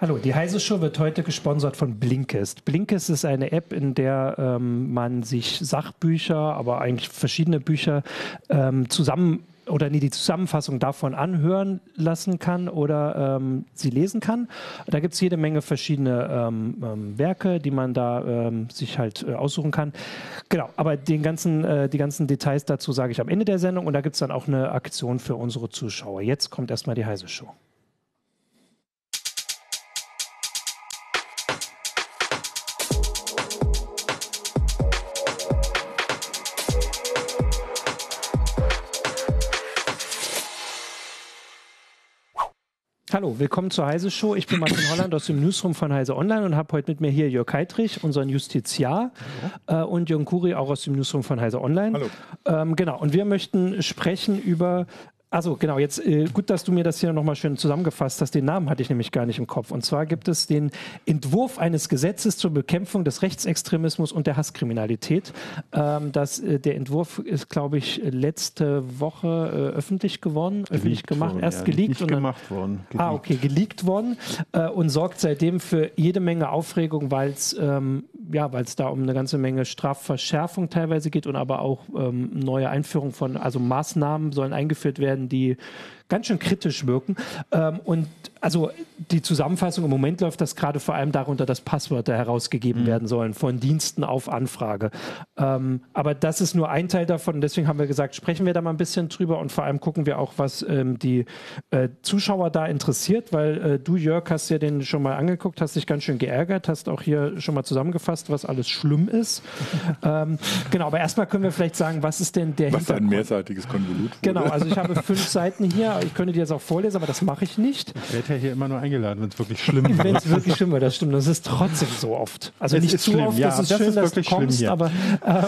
Hallo, die Heise Show wird heute gesponsert von Blinkist. Blinkist ist eine App, in der ähm, man sich Sachbücher, aber eigentlich verschiedene Bücher ähm, zusammen oder nee, die Zusammenfassung davon anhören lassen kann oder ähm, sie lesen kann. Da gibt es jede Menge verschiedene ähm, ähm, Werke, die man da ähm, sich halt äh, aussuchen kann. Genau, aber den ganzen, äh, die ganzen Details dazu sage ich am Ende der Sendung und da gibt es dann auch eine Aktion für unsere Zuschauer. Jetzt kommt erstmal die Heise Show. Hallo, willkommen zur Heise Show. Ich bin Martin Holland aus dem Newsroom von Heise Online und habe heute mit mir hier Jörg Heitrich, unseren Justiziar, äh, und Jürgen Kuri, auch aus dem Newsroom von Heise Online. Hallo. Ähm, genau, und wir möchten sprechen über also genau, jetzt äh, gut, dass du mir das hier nochmal schön zusammengefasst hast. Den Namen hatte ich nämlich gar nicht im Kopf. Und zwar gibt es den Entwurf eines Gesetzes zur Bekämpfung des Rechtsextremismus und der Hasskriminalität. Ähm, das, äh, der Entwurf ist, glaube ich, letzte Woche äh, öffentlich geworden, geleakt öffentlich gemacht, worden, erst ja, geleakt. Nicht und dann, gemacht worden. Geleakt. Ah, okay, geleakt worden äh, und sorgt seitdem für jede Menge Aufregung, weil es ähm, ja, weil es da um eine ganze Menge Strafverschärfung teilweise geht und aber auch ähm, neue Einführung von, also Maßnahmen sollen eingeführt werden werden, die ganz schön kritisch wirken. Ähm, und also die Zusammenfassung im Moment läuft das gerade vor allem darunter, dass Passwörter herausgegeben mhm. werden sollen von Diensten auf Anfrage. Ähm, aber das ist nur ein Teil davon. Deswegen haben wir gesagt, sprechen wir da mal ein bisschen drüber und vor allem gucken wir auch, was ähm, die äh, Zuschauer da interessiert, weil äh, du, Jörg, hast ja den schon mal angeguckt, hast dich ganz schön geärgert, hast auch hier schon mal zusammengefasst, was alles schlimm ist. ähm, genau, aber erstmal können wir vielleicht sagen, was ist denn der was ein mehrseitiges Konvolut. Genau, also ich habe fünf Seiten hier ich könnte die jetzt auch vorlesen, aber das mache ich nicht. Werde ja hier immer nur eingeladen, wenn es wirklich schlimm ist. wenn es wirklich schlimm wird, das stimmt. Das ist trotzdem so oft. Also das nicht zu schlimm. oft, ja, das ist das schön, ist dass du kommst, aber ähm,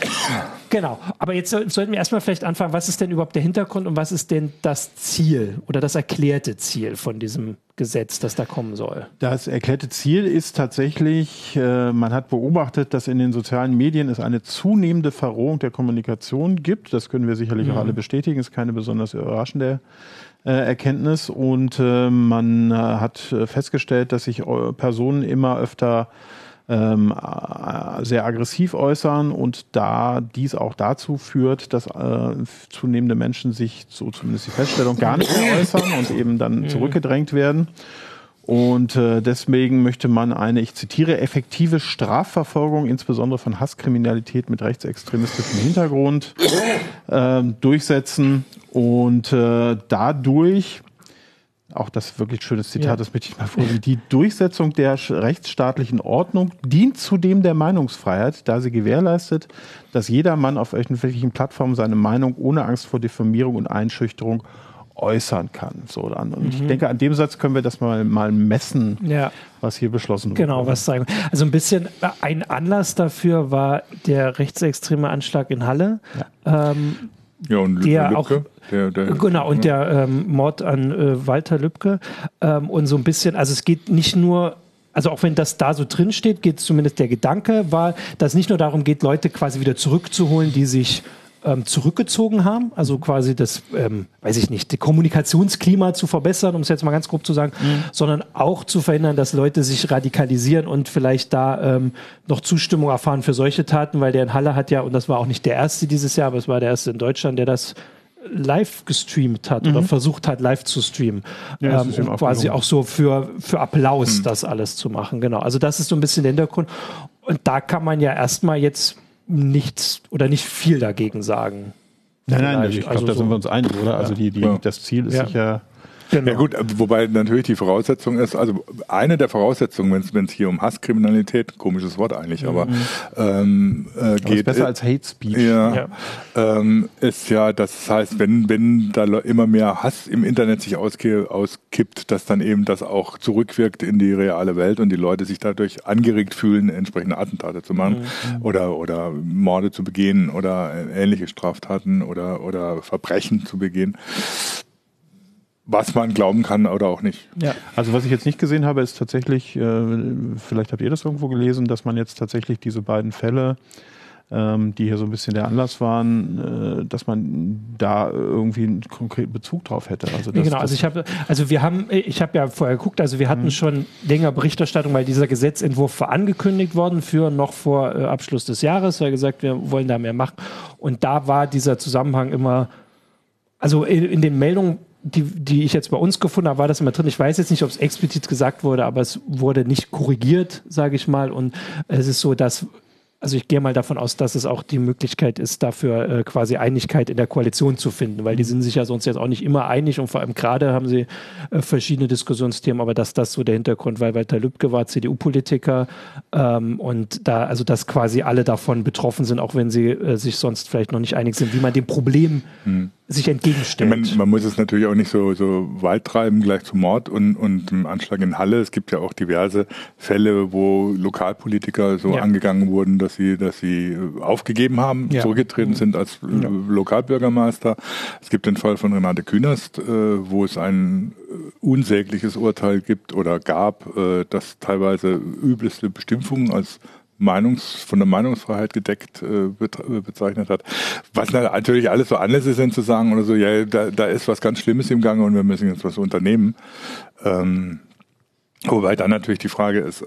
genau. Aber jetzt sollten wir erstmal vielleicht anfangen, was ist denn überhaupt der Hintergrund und was ist denn das Ziel oder das erklärte Ziel von diesem Gesetz, das da kommen soll? Das erklärte Ziel ist tatsächlich, äh, man hat beobachtet, dass in den sozialen Medien es eine zunehmende Verrohung der Kommunikation gibt. Das können wir sicherlich mhm. auch alle bestätigen, ist keine besonders überraschende Erkenntnis. Und äh, man äh, hat festgestellt, dass sich äh, Personen immer öfter ähm, äh, sehr aggressiv äußern und da dies auch dazu führt, dass äh, zunehmende Menschen sich, so zumindest die Feststellung, gar nicht mehr äußern und eben dann mhm. zurückgedrängt werden. Und äh, deswegen möchte man eine, ich zitiere, effektive Strafverfolgung, insbesondere von Hasskriminalität mit rechtsextremistischem Hintergrund, äh, durchsetzen und äh, dadurch auch das wirklich schönes Zitat, ja. das möchte ich mal vorlesen. Die Durchsetzung der rechtsstaatlichen Ordnung dient zudem der Meinungsfreiheit, da sie gewährleistet, dass jeder Mann auf öffentlichen Plattformen seine Meinung ohne Angst vor Diffamierung und Einschüchterung äußern kann. So dann. Und mhm. ich denke, an dem Satz können wir das mal, mal messen, ja. was hier beschlossen wurde. Genau, was sagen. Also ein bisschen ein Anlass dafür war der rechtsextreme Anschlag in Halle. Ja. Ähm, ja, und der Lübcke, auch der, der, genau und der ähm, Mord an äh, Walter Lübcke ähm, und so ein bisschen, also es geht nicht nur also auch wenn das da so drin steht, geht zumindest der Gedanke war, dass es nicht nur darum geht, Leute quasi wieder zurückzuholen, die sich ähm, zurückgezogen haben, also quasi das, ähm, weiß ich nicht, das Kommunikationsklima zu verbessern, um es jetzt mal ganz grob zu sagen, mhm. sondern auch zu verhindern, dass Leute sich radikalisieren und vielleicht da ähm, noch Zustimmung erfahren für solche Taten, weil der in Halle hat ja, und das war auch nicht der erste dieses Jahr, aber es war der erste in Deutschland, der das live gestreamt hat mhm. oder versucht hat, live zu streamen. Ja, ähm, um quasi auch so für, für Applaus mhm. das alles zu machen. Genau. Also das ist so ein bisschen der Hintergrund. Und da kann man ja erstmal jetzt nichts oder nicht viel dagegen sagen. Nein, nein, ich glaube, also da sind wir uns einig, oder? Also die, die, ja. das Ziel ist ja. sicher Genau. Ja gut, wobei natürlich die Voraussetzung ist, also eine der Voraussetzungen, wenn es hier um Hasskriminalität, komisches Wort eigentlich, mhm. aber ähm, äh, aber geht. Ist besser als Hate Speech. Ja, ja. Ähm, ist ja, das heißt, wenn, wenn da immer mehr Hass im Internet sich auskippt, dass dann eben das auch zurückwirkt in die reale Welt und die Leute sich dadurch angeregt fühlen, entsprechende Attentate zu machen mhm. oder, oder Morde zu begehen oder ähnliche Straftaten oder, oder Verbrechen zu begehen was man glauben kann oder auch nicht. Ja. Also was ich jetzt nicht gesehen habe, ist tatsächlich, äh, vielleicht habt ihr das irgendwo gelesen, dass man jetzt tatsächlich diese beiden Fälle ähm, die hier so ein bisschen der Anlass waren, äh, dass man da irgendwie einen konkreten Bezug drauf hätte. Also das, genau, also ich habe, also wir haben, ich habe ja vorher geguckt, also wir hatten mhm. schon länger Berichterstattung, weil dieser Gesetzentwurf war angekündigt worden für noch vor äh, Abschluss des Jahres, weil gesagt, wir wollen da mehr machen. Und da war dieser Zusammenhang immer, also in, in den Meldungen die, die ich jetzt bei uns gefunden habe, war das immer drin. Ich weiß jetzt nicht, ob es explizit gesagt wurde, aber es wurde nicht korrigiert, sage ich mal. Und es ist so, dass also ich gehe mal davon aus, dass es auch die Möglichkeit ist, dafür äh, quasi Einigkeit in der Koalition zu finden, weil die sind sich ja sonst jetzt auch nicht immer einig und vor allem gerade haben sie äh, verschiedene Diskussionsthemen, aber dass das so der Hintergrund, weil Walter Lübcke war CDU-Politiker ähm, und da, also dass quasi alle davon betroffen sind, auch wenn sie äh, sich sonst vielleicht noch nicht einig sind, wie man dem Problem hm sich entgegenstellt. Man, man, muss es natürlich auch nicht so, so weit treiben, gleich zum Mord und, und dem Anschlag in Halle. Es gibt ja auch diverse Fälle, wo Lokalpolitiker so ja. angegangen wurden, dass sie, dass sie äh, aufgegeben haben, ja. zurückgetreten sind als äh, ja. Lokalbürgermeister. Es gibt den Fall von Renate Künast, äh, wo es ein unsägliches Urteil gibt oder gab, das teilweise übelste Bestimmungen als Meinungs, von der Meinungsfreiheit gedeckt äh, äh, bezeichnet hat. Was natürlich alles so Anlässe sind zu sagen oder so, ja, da, da ist was ganz Schlimmes im Gange und wir müssen jetzt was unternehmen. Ähm, Wobei dann natürlich die Frage ist, äh,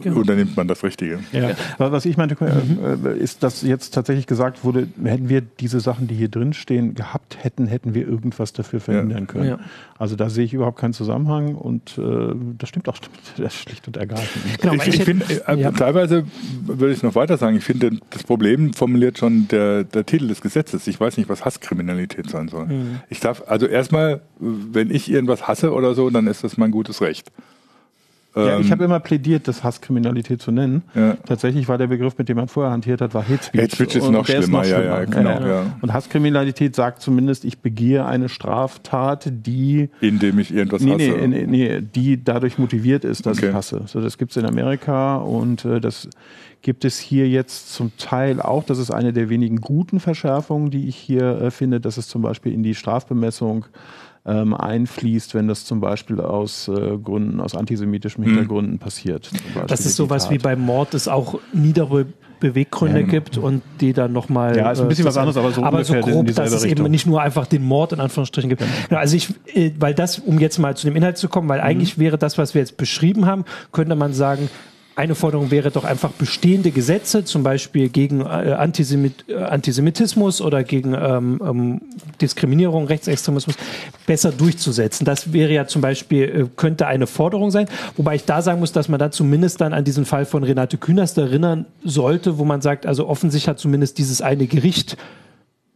genau. unternimmt man das Richtige? Ja. Was ich meinte, mhm. äh, ist, dass jetzt tatsächlich gesagt wurde, hätten wir diese Sachen, die hier drin stehen, gehabt hätten, hätten wir irgendwas dafür verhindern ja. können. Ja. Also da sehe ich überhaupt keinen Zusammenhang und äh, das stimmt auch das schlicht und ergreifend. Genau, ich, ich finde, äh, teilweise würde ich noch weiter sagen, ich finde, das Problem formuliert schon der, der Titel des Gesetzes. Ich weiß nicht, was Hasskriminalität sein soll. Mhm. Ich darf, also erstmal, wenn ich irgendwas hasse oder so, dann ist das mein gutes Recht. Ja, ich ähm, habe immer plädiert, das Hasskriminalität zu nennen. Ja. Tatsächlich war der Begriff, mit dem man vorher hantiert hat, war Hate Speech. Hate Speech ist, noch schlimmer, noch schlimmer, ja, ja, genau. Ja. Und Hasskriminalität sagt zumindest, ich begehe eine Straftat, die... Indem ich irgendwas nee, hasse. Nee, nee, die dadurch motiviert ist, dass okay. ich hasse. So, das gibt's in Amerika und äh, das gibt es hier jetzt zum Teil auch. Das ist eine der wenigen guten Verschärfungen, die ich hier äh, finde, dass es zum Beispiel in die Strafbemessung ähm, einfließt, wenn das zum Beispiel aus äh, Gründen, aus antisemitischen hm. Hintergründen mhm. passiert. Das ist sowas wie beim Mord es auch niedere Beweggründe ja. gibt und die dann nochmal. Ja, ist ein bisschen äh, was anderes, aber so, aber so grob, dass es eben nicht nur einfach den Mord in Anführungsstrichen gibt. Ja. Also ich, äh, weil das, um jetzt mal zu dem Inhalt zu kommen, weil mhm. eigentlich wäre das, was wir jetzt beschrieben haben, könnte man sagen, eine Forderung wäre doch einfach bestehende Gesetze, zum Beispiel gegen äh, Antisemit äh, Antisemitismus oder gegen ähm, ähm, Diskriminierung, Rechtsextremismus, besser durchzusetzen. Das wäre ja zum Beispiel, äh, könnte eine Forderung sein. Wobei ich da sagen muss, dass man da zumindest dann an diesen Fall von Renate Künast erinnern sollte, wo man sagt, also offensichtlich hat zumindest dieses eine Gericht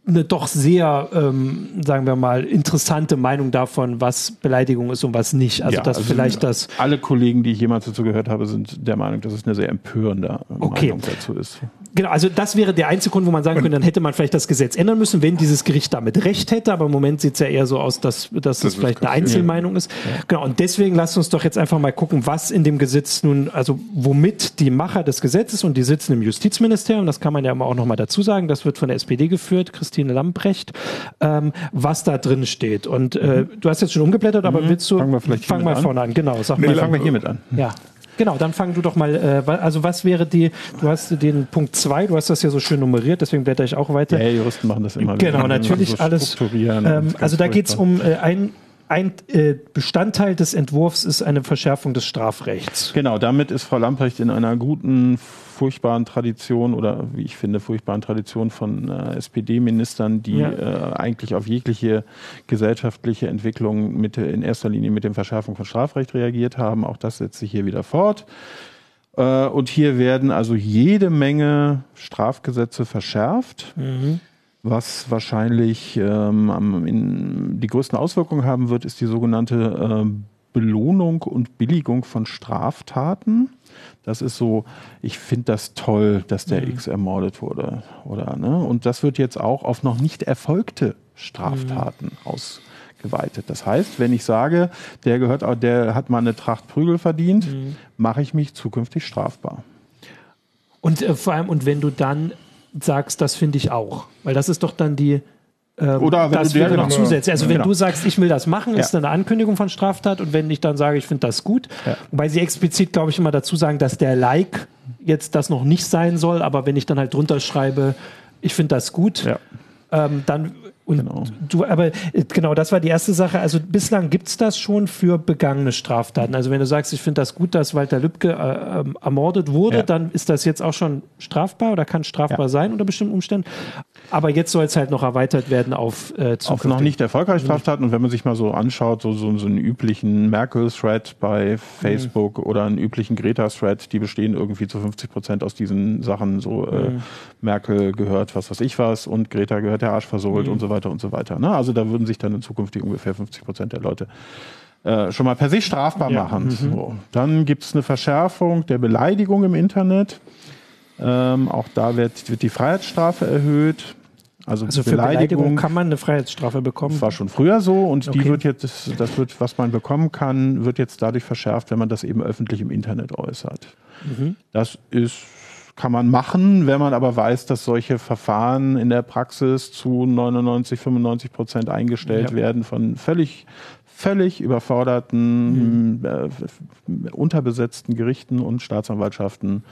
eine doch sehr, ähm, sagen wir mal, interessante Meinung davon, was Beleidigung ist und was nicht. Also, ja, dass also vielleicht das. Alle Kollegen, die ich jemals dazu gehört habe, sind der Meinung, dass es eine sehr empörende okay. Meinung dazu ist. Genau, also das wäre der einzige Grund, wo man sagen könnte, dann hätte man vielleicht das Gesetz ändern müssen, wenn dieses Gericht damit recht hätte. Aber im Moment sieht es ja eher so aus, dass, dass das, das vielleicht eine Einzelmeinung ist. Ja. Genau, und deswegen lasst uns doch jetzt einfach mal gucken, was in dem Gesetz nun, also womit die Macher des Gesetzes und die sitzen im Justizministerium, das kann man ja auch nochmal dazu sagen, das wird von der SPD geführt, Christine Lamprecht, ähm, was da drin steht. Und äh, mhm. du hast jetzt schon umgeblättert, aber mhm. willst du, fangen wir vielleicht fang mal vorne an, genau. Sag nee, mal, fangen wir hiermit an. Ja. Genau, dann fang du doch mal, äh, also was wäre die, du hast den Punkt 2, du hast das ja so schön nummeriert, deswegen blätter ich auch weiter. Ja, Juristen machen das immer. Genau, natürlich so alles. Ähm, also da geht es um äh, ein ein äh, Bestandteil des Entwurfs ist eine Verschärfung des Strafrechts. Genau, damit ist Frau Lamprecht in einer guten, furchtbaren Tradition oder wie ich finde, furchtbaren Tradition von äh, SPD-Ministern, die ja. äh, eigentlich auf jegliche gesellschaftliche Entwicklung mit, in erster Linie mit dem Verschärfung von Strafrecht reagiert haben. Auch das setzt sich hier wieder fort. Äh, und hier werden also jede Menge Strafgesetze verschärft. Mhm. Was wahrscheinlich ähm, in, die größten Auswirkungen haben wird, ist die sogenannte äh, Belohnung und Billigung von Straftaten. Das ist so, ich finde das toll, dass der mhm. X ermordet wurde. Oder, ne? Und das wird jetzt auch auf noch nicht erfolgte Straftaten mhm. ausgeweitet. Das heißt, wenn ich sage, der gehört, der hat mal eine Tracht Prügel verdient, mhm. mache ich mich zukünftig strafbar. Und äh, vor allem, und wenn du dann sagst, das finde ich auch. Weil das ist doch dann die. Ähm, Oder wenn das du wäre noch zusätzlich. Also wenn genau. du sagst, ich will das machen, ist ja. eine Ankündigung von Straftat und wenn ich dann sage, ich finde das gut, ja. wobei sie explizit, glaube ich, immer dazu sagen, dass der Like jetzt das noch nicht sein soll, aber wenn ich dann halt drunter schreibe, ich finde das gut, ja. ähm, dann und genau. du, aber äh, genau, das war die erste Sache. Also bislang gibt es das schon für begangene Straftaten. Also wenn du sagst, ich finde das gut, dass Walter Lübcke äh, ähm, ermordet wurde, ja. dann ist das jetzt auch schon strafbar oder kann strafbar ja. sein unter bestimmten Umständen. Aber jetzt soll es halt noch erweitert werden auf äh, Auf noch nicht erfolgreiche Straftaten. Und wenn man sich mal so anschaut, so, so, so einen üblichen Merkel-Thread bei Facebook mhm. oder einen üblichen Greta-Thread, die bestehen irgendwie zu 50 Prozent aus diesen Sachen. So äh, mhm. Merkel gehört was weiß ich was und Greta gehört der Arsch versohlt mhm. und so weiter weiter und so weiter. Ne? Also da würden sich dann in Zukunft die ungefähr 50 Prozent der Leute äh, schon mal per se strafbar ja. machen. Mhm. So. Dann gibt es eine Verschärfung der Beleidigung im Internet. Ähm, auch da wird, wird die Freiheitsstrafe erhöht. Also, also für Beleidigung, Beleidigung, kann man eine Freiheitsstrafe bekommen. Das war schon früher so und okay. die wird jetzt, das wird, was man bekommen kann, wird jetzt dadurch verschärft, wenn man das eben öffentlich im Internet äußert. Mhm. Das ist kann man machen, wenn man aber weiß, dass solche Verfahren in der Praxis zu 99, 95 Prozent eingestellt ja. werden von völlig völlig überforderten, mhm. äh, unterbesetzten Gerichten und Staatsanwaltschaften,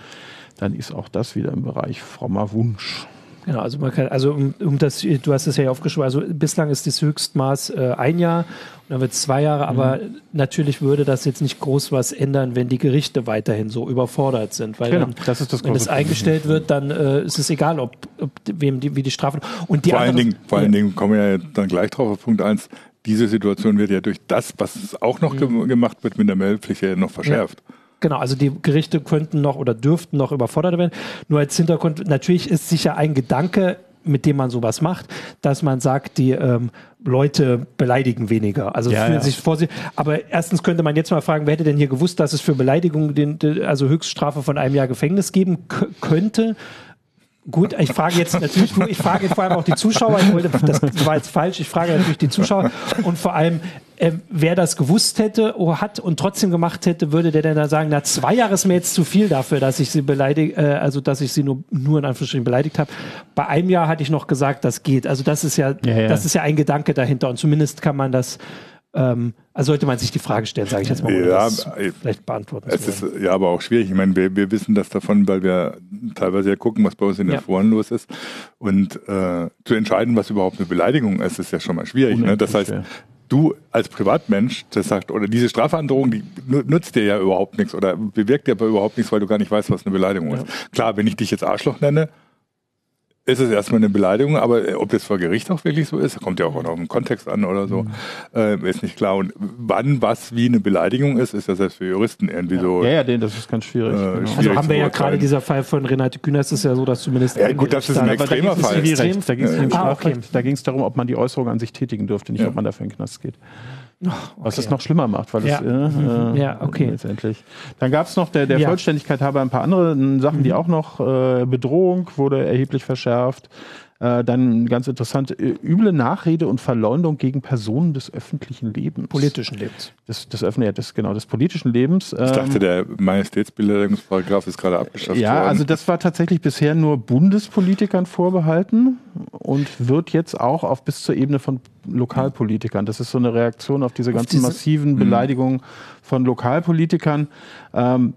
dann ist auch das wieder im Bereich frommer Wunsch. Genau, also man kann, also um, um das, du hast es ja aufgeschrieben, also bislang ist das Höchstmaß äh, ein Jahr und dann wird es zwei Jahre, aber mhm. natürlich würde das jetzt nicht groß was ändern, wenn die Gerichte weiterhin so überfordert sind. Weil genau, dann, das ist das wenn es eingestellt wird, dann äh, ist es egal, ob, ob wem die, wie die Strafen. Und die vor, allen Dingen, vor allen Dingen kommen wir ja dann gleich drauf auf Punkt 1. Diese Situation wird ja durch das, was auch noch mhm. gemacht wird mit der Meldepflicht, ja noch verschärft. Ja. Genau, also die Gerichte könnten noch oder dürften noch überfordert werden. Nur als Hintergrund, natürlich ist sicher ein Gedanke, mit dem man sowas macht, dass man sagt, die ähm, Leute beleidigen weniger. Also ja, fühlen ja. sich vor sich. Aber erstens könnte man jetzt mal fragen, wer hätte denn hier gewusst, dass es für Beleidigung den, also Höchststrafe von einem Jahr Gefängnis geben könnte? Gut, ich frage jetzt natürlich, ich frage vor allem auch die Zuschauer, ich wollte, das war jetzt falsch, ich frage natürlich die Zuschauer und vor allem, äh, wer das gewusst hätte, oh, hat und trotzdem gemacht hätte, würde der denn da sagen, na, zwei Jahre ist mir jetzt zu viel dafür, dass ich sie beleidigt, äh, also dass ich sie nur, nur in Anführungsstrichen beleidigt habe. Bei einem Jahr hatte ich noch gesagt, das geht. Also das ist ja, ja, ja. das ist ja ein Gedanke dahinter und zumindest kann man das ähm, also sollte man sich die Frage stellen, sage ich jetzt mal, ja, vielleicht beantworten Es ist ja aber auch schwierig. Ich meine, wir, wir wissen das davon, weil wir teilweise ja gucken, was bei uns in den ja. Foren los ist. Und äh, zu entscheiden, was überhaupt eine Beleidigung ist, ist ja schon mal schwierig. Ne? Das heißt, du als Privatmensch, das sagt, oder diese Strafandrohung, die nutzt dir ja überhaupt nichts oder bewirkt dir aber überhaupt nichts, weil du gar nicht weißt, was eine Beleidigung ja. ist. Klar, wenn ich dich jetzt Arschloch nenne, ist es erstmal eine Beleidigung, aber äh, ob das vor Gericht auch wirklich so ist, kommt ja auch auf den Kontext an oder so, mhm. äh, ist nicht klar. Und wann was wie eine Beleidigung ist, ist ja selbst für Juristen irgendwie ja. so. Ja, ja, das ist ganz schwierig. Äh, genau. schwierig also haben wir ja gerade dieser Fall von Renate Kühner, ist es ja so, dass zumindest. Ja, gut, das ist ein extremer Fall. Da ging es ah, okay. darum, ob man die Äußerung an sich tätigen dürfte, nicht ja. ob man dafür in den Knast geht. Oh, okay. Was es noch schlimmer macht, weil ja. es äh, mhm. ja, okay. letztendlich. Dann gab es noch der, der ja. Vollständigkeit halber ein paar andere Sachen, die mhm. auch noch äh, Bedrohung wurde erheblich verschärft. Äh, dann ganz interessant, äh, üble Nachrede und Verleumdung gegen Personen des öffentlichen Lebens. Politischen Lebens. Des, des, ja, des, genau, des politischen Lebens. Ich dachte, ähm, der Majestätsbeleidigungsparagraf ist gerade abgeschafft ja, worden. Ja, also das war tatsächlich bisher nur Bundespolitikern vorbehalten und wird jetzt auch auf bis zur Ebene von Lokalpolitikern. Das ist so eine Reaktion auf diese auf ganzen diese? massiven hm. Beleidigungen von Lokalpolitikern. Ähm,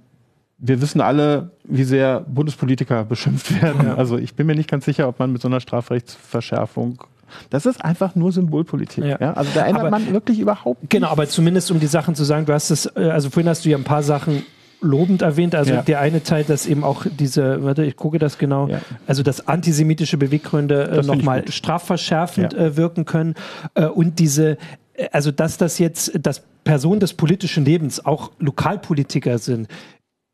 wir wissen alle, wie sehr Bundespolitiker beschimpft werden. Ja. Also ich bin mir nicht ganz sicher, ob man mit so einer Strafrechtsverschärfung das ist einfach nur Symbolpolitik. Ja. ja? Also da ändert aber, man wirklich überhaupt nichts. Genau, aber zumindest um die Sachen zu sagen, du hast es, äh, also vorhin hast du ja ein paar Sachen lobend erwähnt. Also ja. der eine Teil, dass eben auch diese, warte, ich gucke das genau, ja. also dass antisemitische Beweggründe äh, nochmal strafverschärfend ja. äh, wirken können äh, und diese, äh, also dass das jetzt, dass Personen des politischen Lebens auch Lokalpolitiker sind,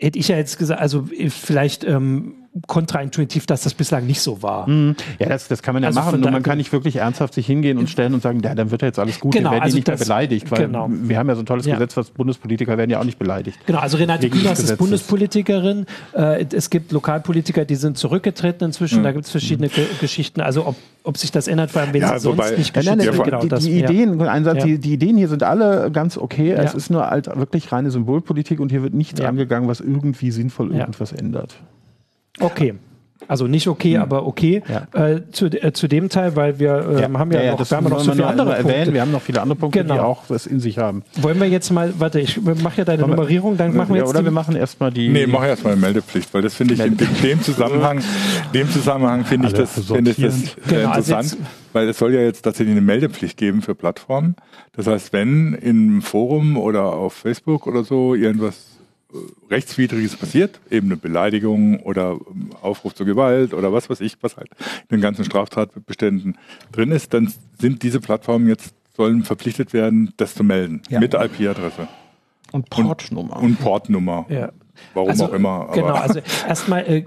hätte ich ja jetzt gesagt, also vielleicht ähm, kontraintuitiv, dass das bislang nicht so war. Mhm. Ja, das, das kann man ja also machen. Nur man kann nicht wirklich ernsthaft sich hingehen und stellen und sagen, ja, dann wird ja jetzt alles gut, genau, dann werden also die nicht das, mehr beleidigt. Weil genau. wir haben ja so ein tolles ja. Gesetz, was Bundespolitiker werden ja auch nicht beleidigt. Genau, also Renate Künast ist Bundespolitikerin. Äh, es gibt Lokalpolitiker, die sind zurückgetreten inzwischen. Mhm. Da gibt es verschiedene mhm. Geschichten. Also ob, ob sich das ändert, allem wenn ja, sie wobei, sonst nicht geschützt ja, genau, die, das, die Ideen, ein Satz, die, die, Ideen hier sind alle ganz okay. Es ist nur halt wirklich reine Symbolpolitik und hier wird nichts angegangen, was irgendwie sinnvoll irgendwas ändert. Okay. Also nicht okay, hm. aber okay ja. äh, zu, äh, zu dem Teil, weil wir äh, ja. haben ja, ja, noch, wir haben noch so viele andere Punkte. Erwähnen. Wir haben noch viele andere Punkte, genau. die auch was in sich haben. Wollen wir jetzt mal, warte, ich mache ja deine Wollen Nummerierung, dann machen wir jetzt. Oder die, wir machen erstmal die. Nee, mach erstmal Meldepflicht, weil das finde ich in dem Zusammenhang, dem Zusammenhang finde ich das, finde ich das genau, also interessant, also weil es soll ja jetzt tatsächlich eine Meldepflicht geben für Plattformen. Das heißt, wenn im Forum oder auf Facebook oder so irgendwas Rechtswidriges passiert, eben eine Beleidigung oder Aufruf zur Gewalt oder was weiß ich, was halt in den ganzen Straftatbeständen drin ist, dann sind diese Plattformen jetzt, sollen verpflichtet werden, das zu melden. Ja. Mit IP-Adresse. Und Portnummer. Und, und Portnummer. Ja. Warum also, auch immer. genau, also erstmal äh,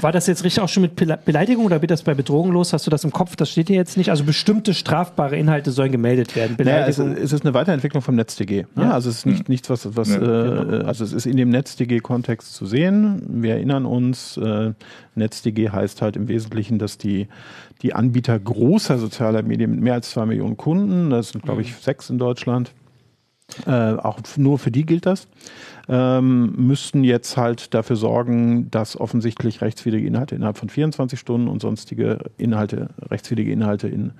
war das jetzt richtig auch schon mit Beleidigung oder wird das bei Bedrohung los? Hast du das im Kopf? Das steht hier jetzt nicht. Also bestimmte strafbare Inhalte sollen gemeldet werden. Beleidigung. Naja, es, ist eine Weiterentwicklung vom NetzDG. Ne? Ja. Also es ist nicht, hm. nichts, was, was ja, genau. äh, also es ist in dem NetzDG-Kontext zu sehen. Wir erinnern uns, äh, NetzDG heißt halt im Wesentlichen, dass die, die Anbieter großer sozialer Medien mit mehr als zwei Millionen Kunden, das sind glaube ich mhm. sechs in Deutschland, äh, auch nur für die gilt das ähm, müssten jetzt halt dafür sorgen, dass offensichtlich rechtswidrige Inhalte innerhalb von 24 Stunden und sonstige Inhalte, rechtswidrige Inhalte in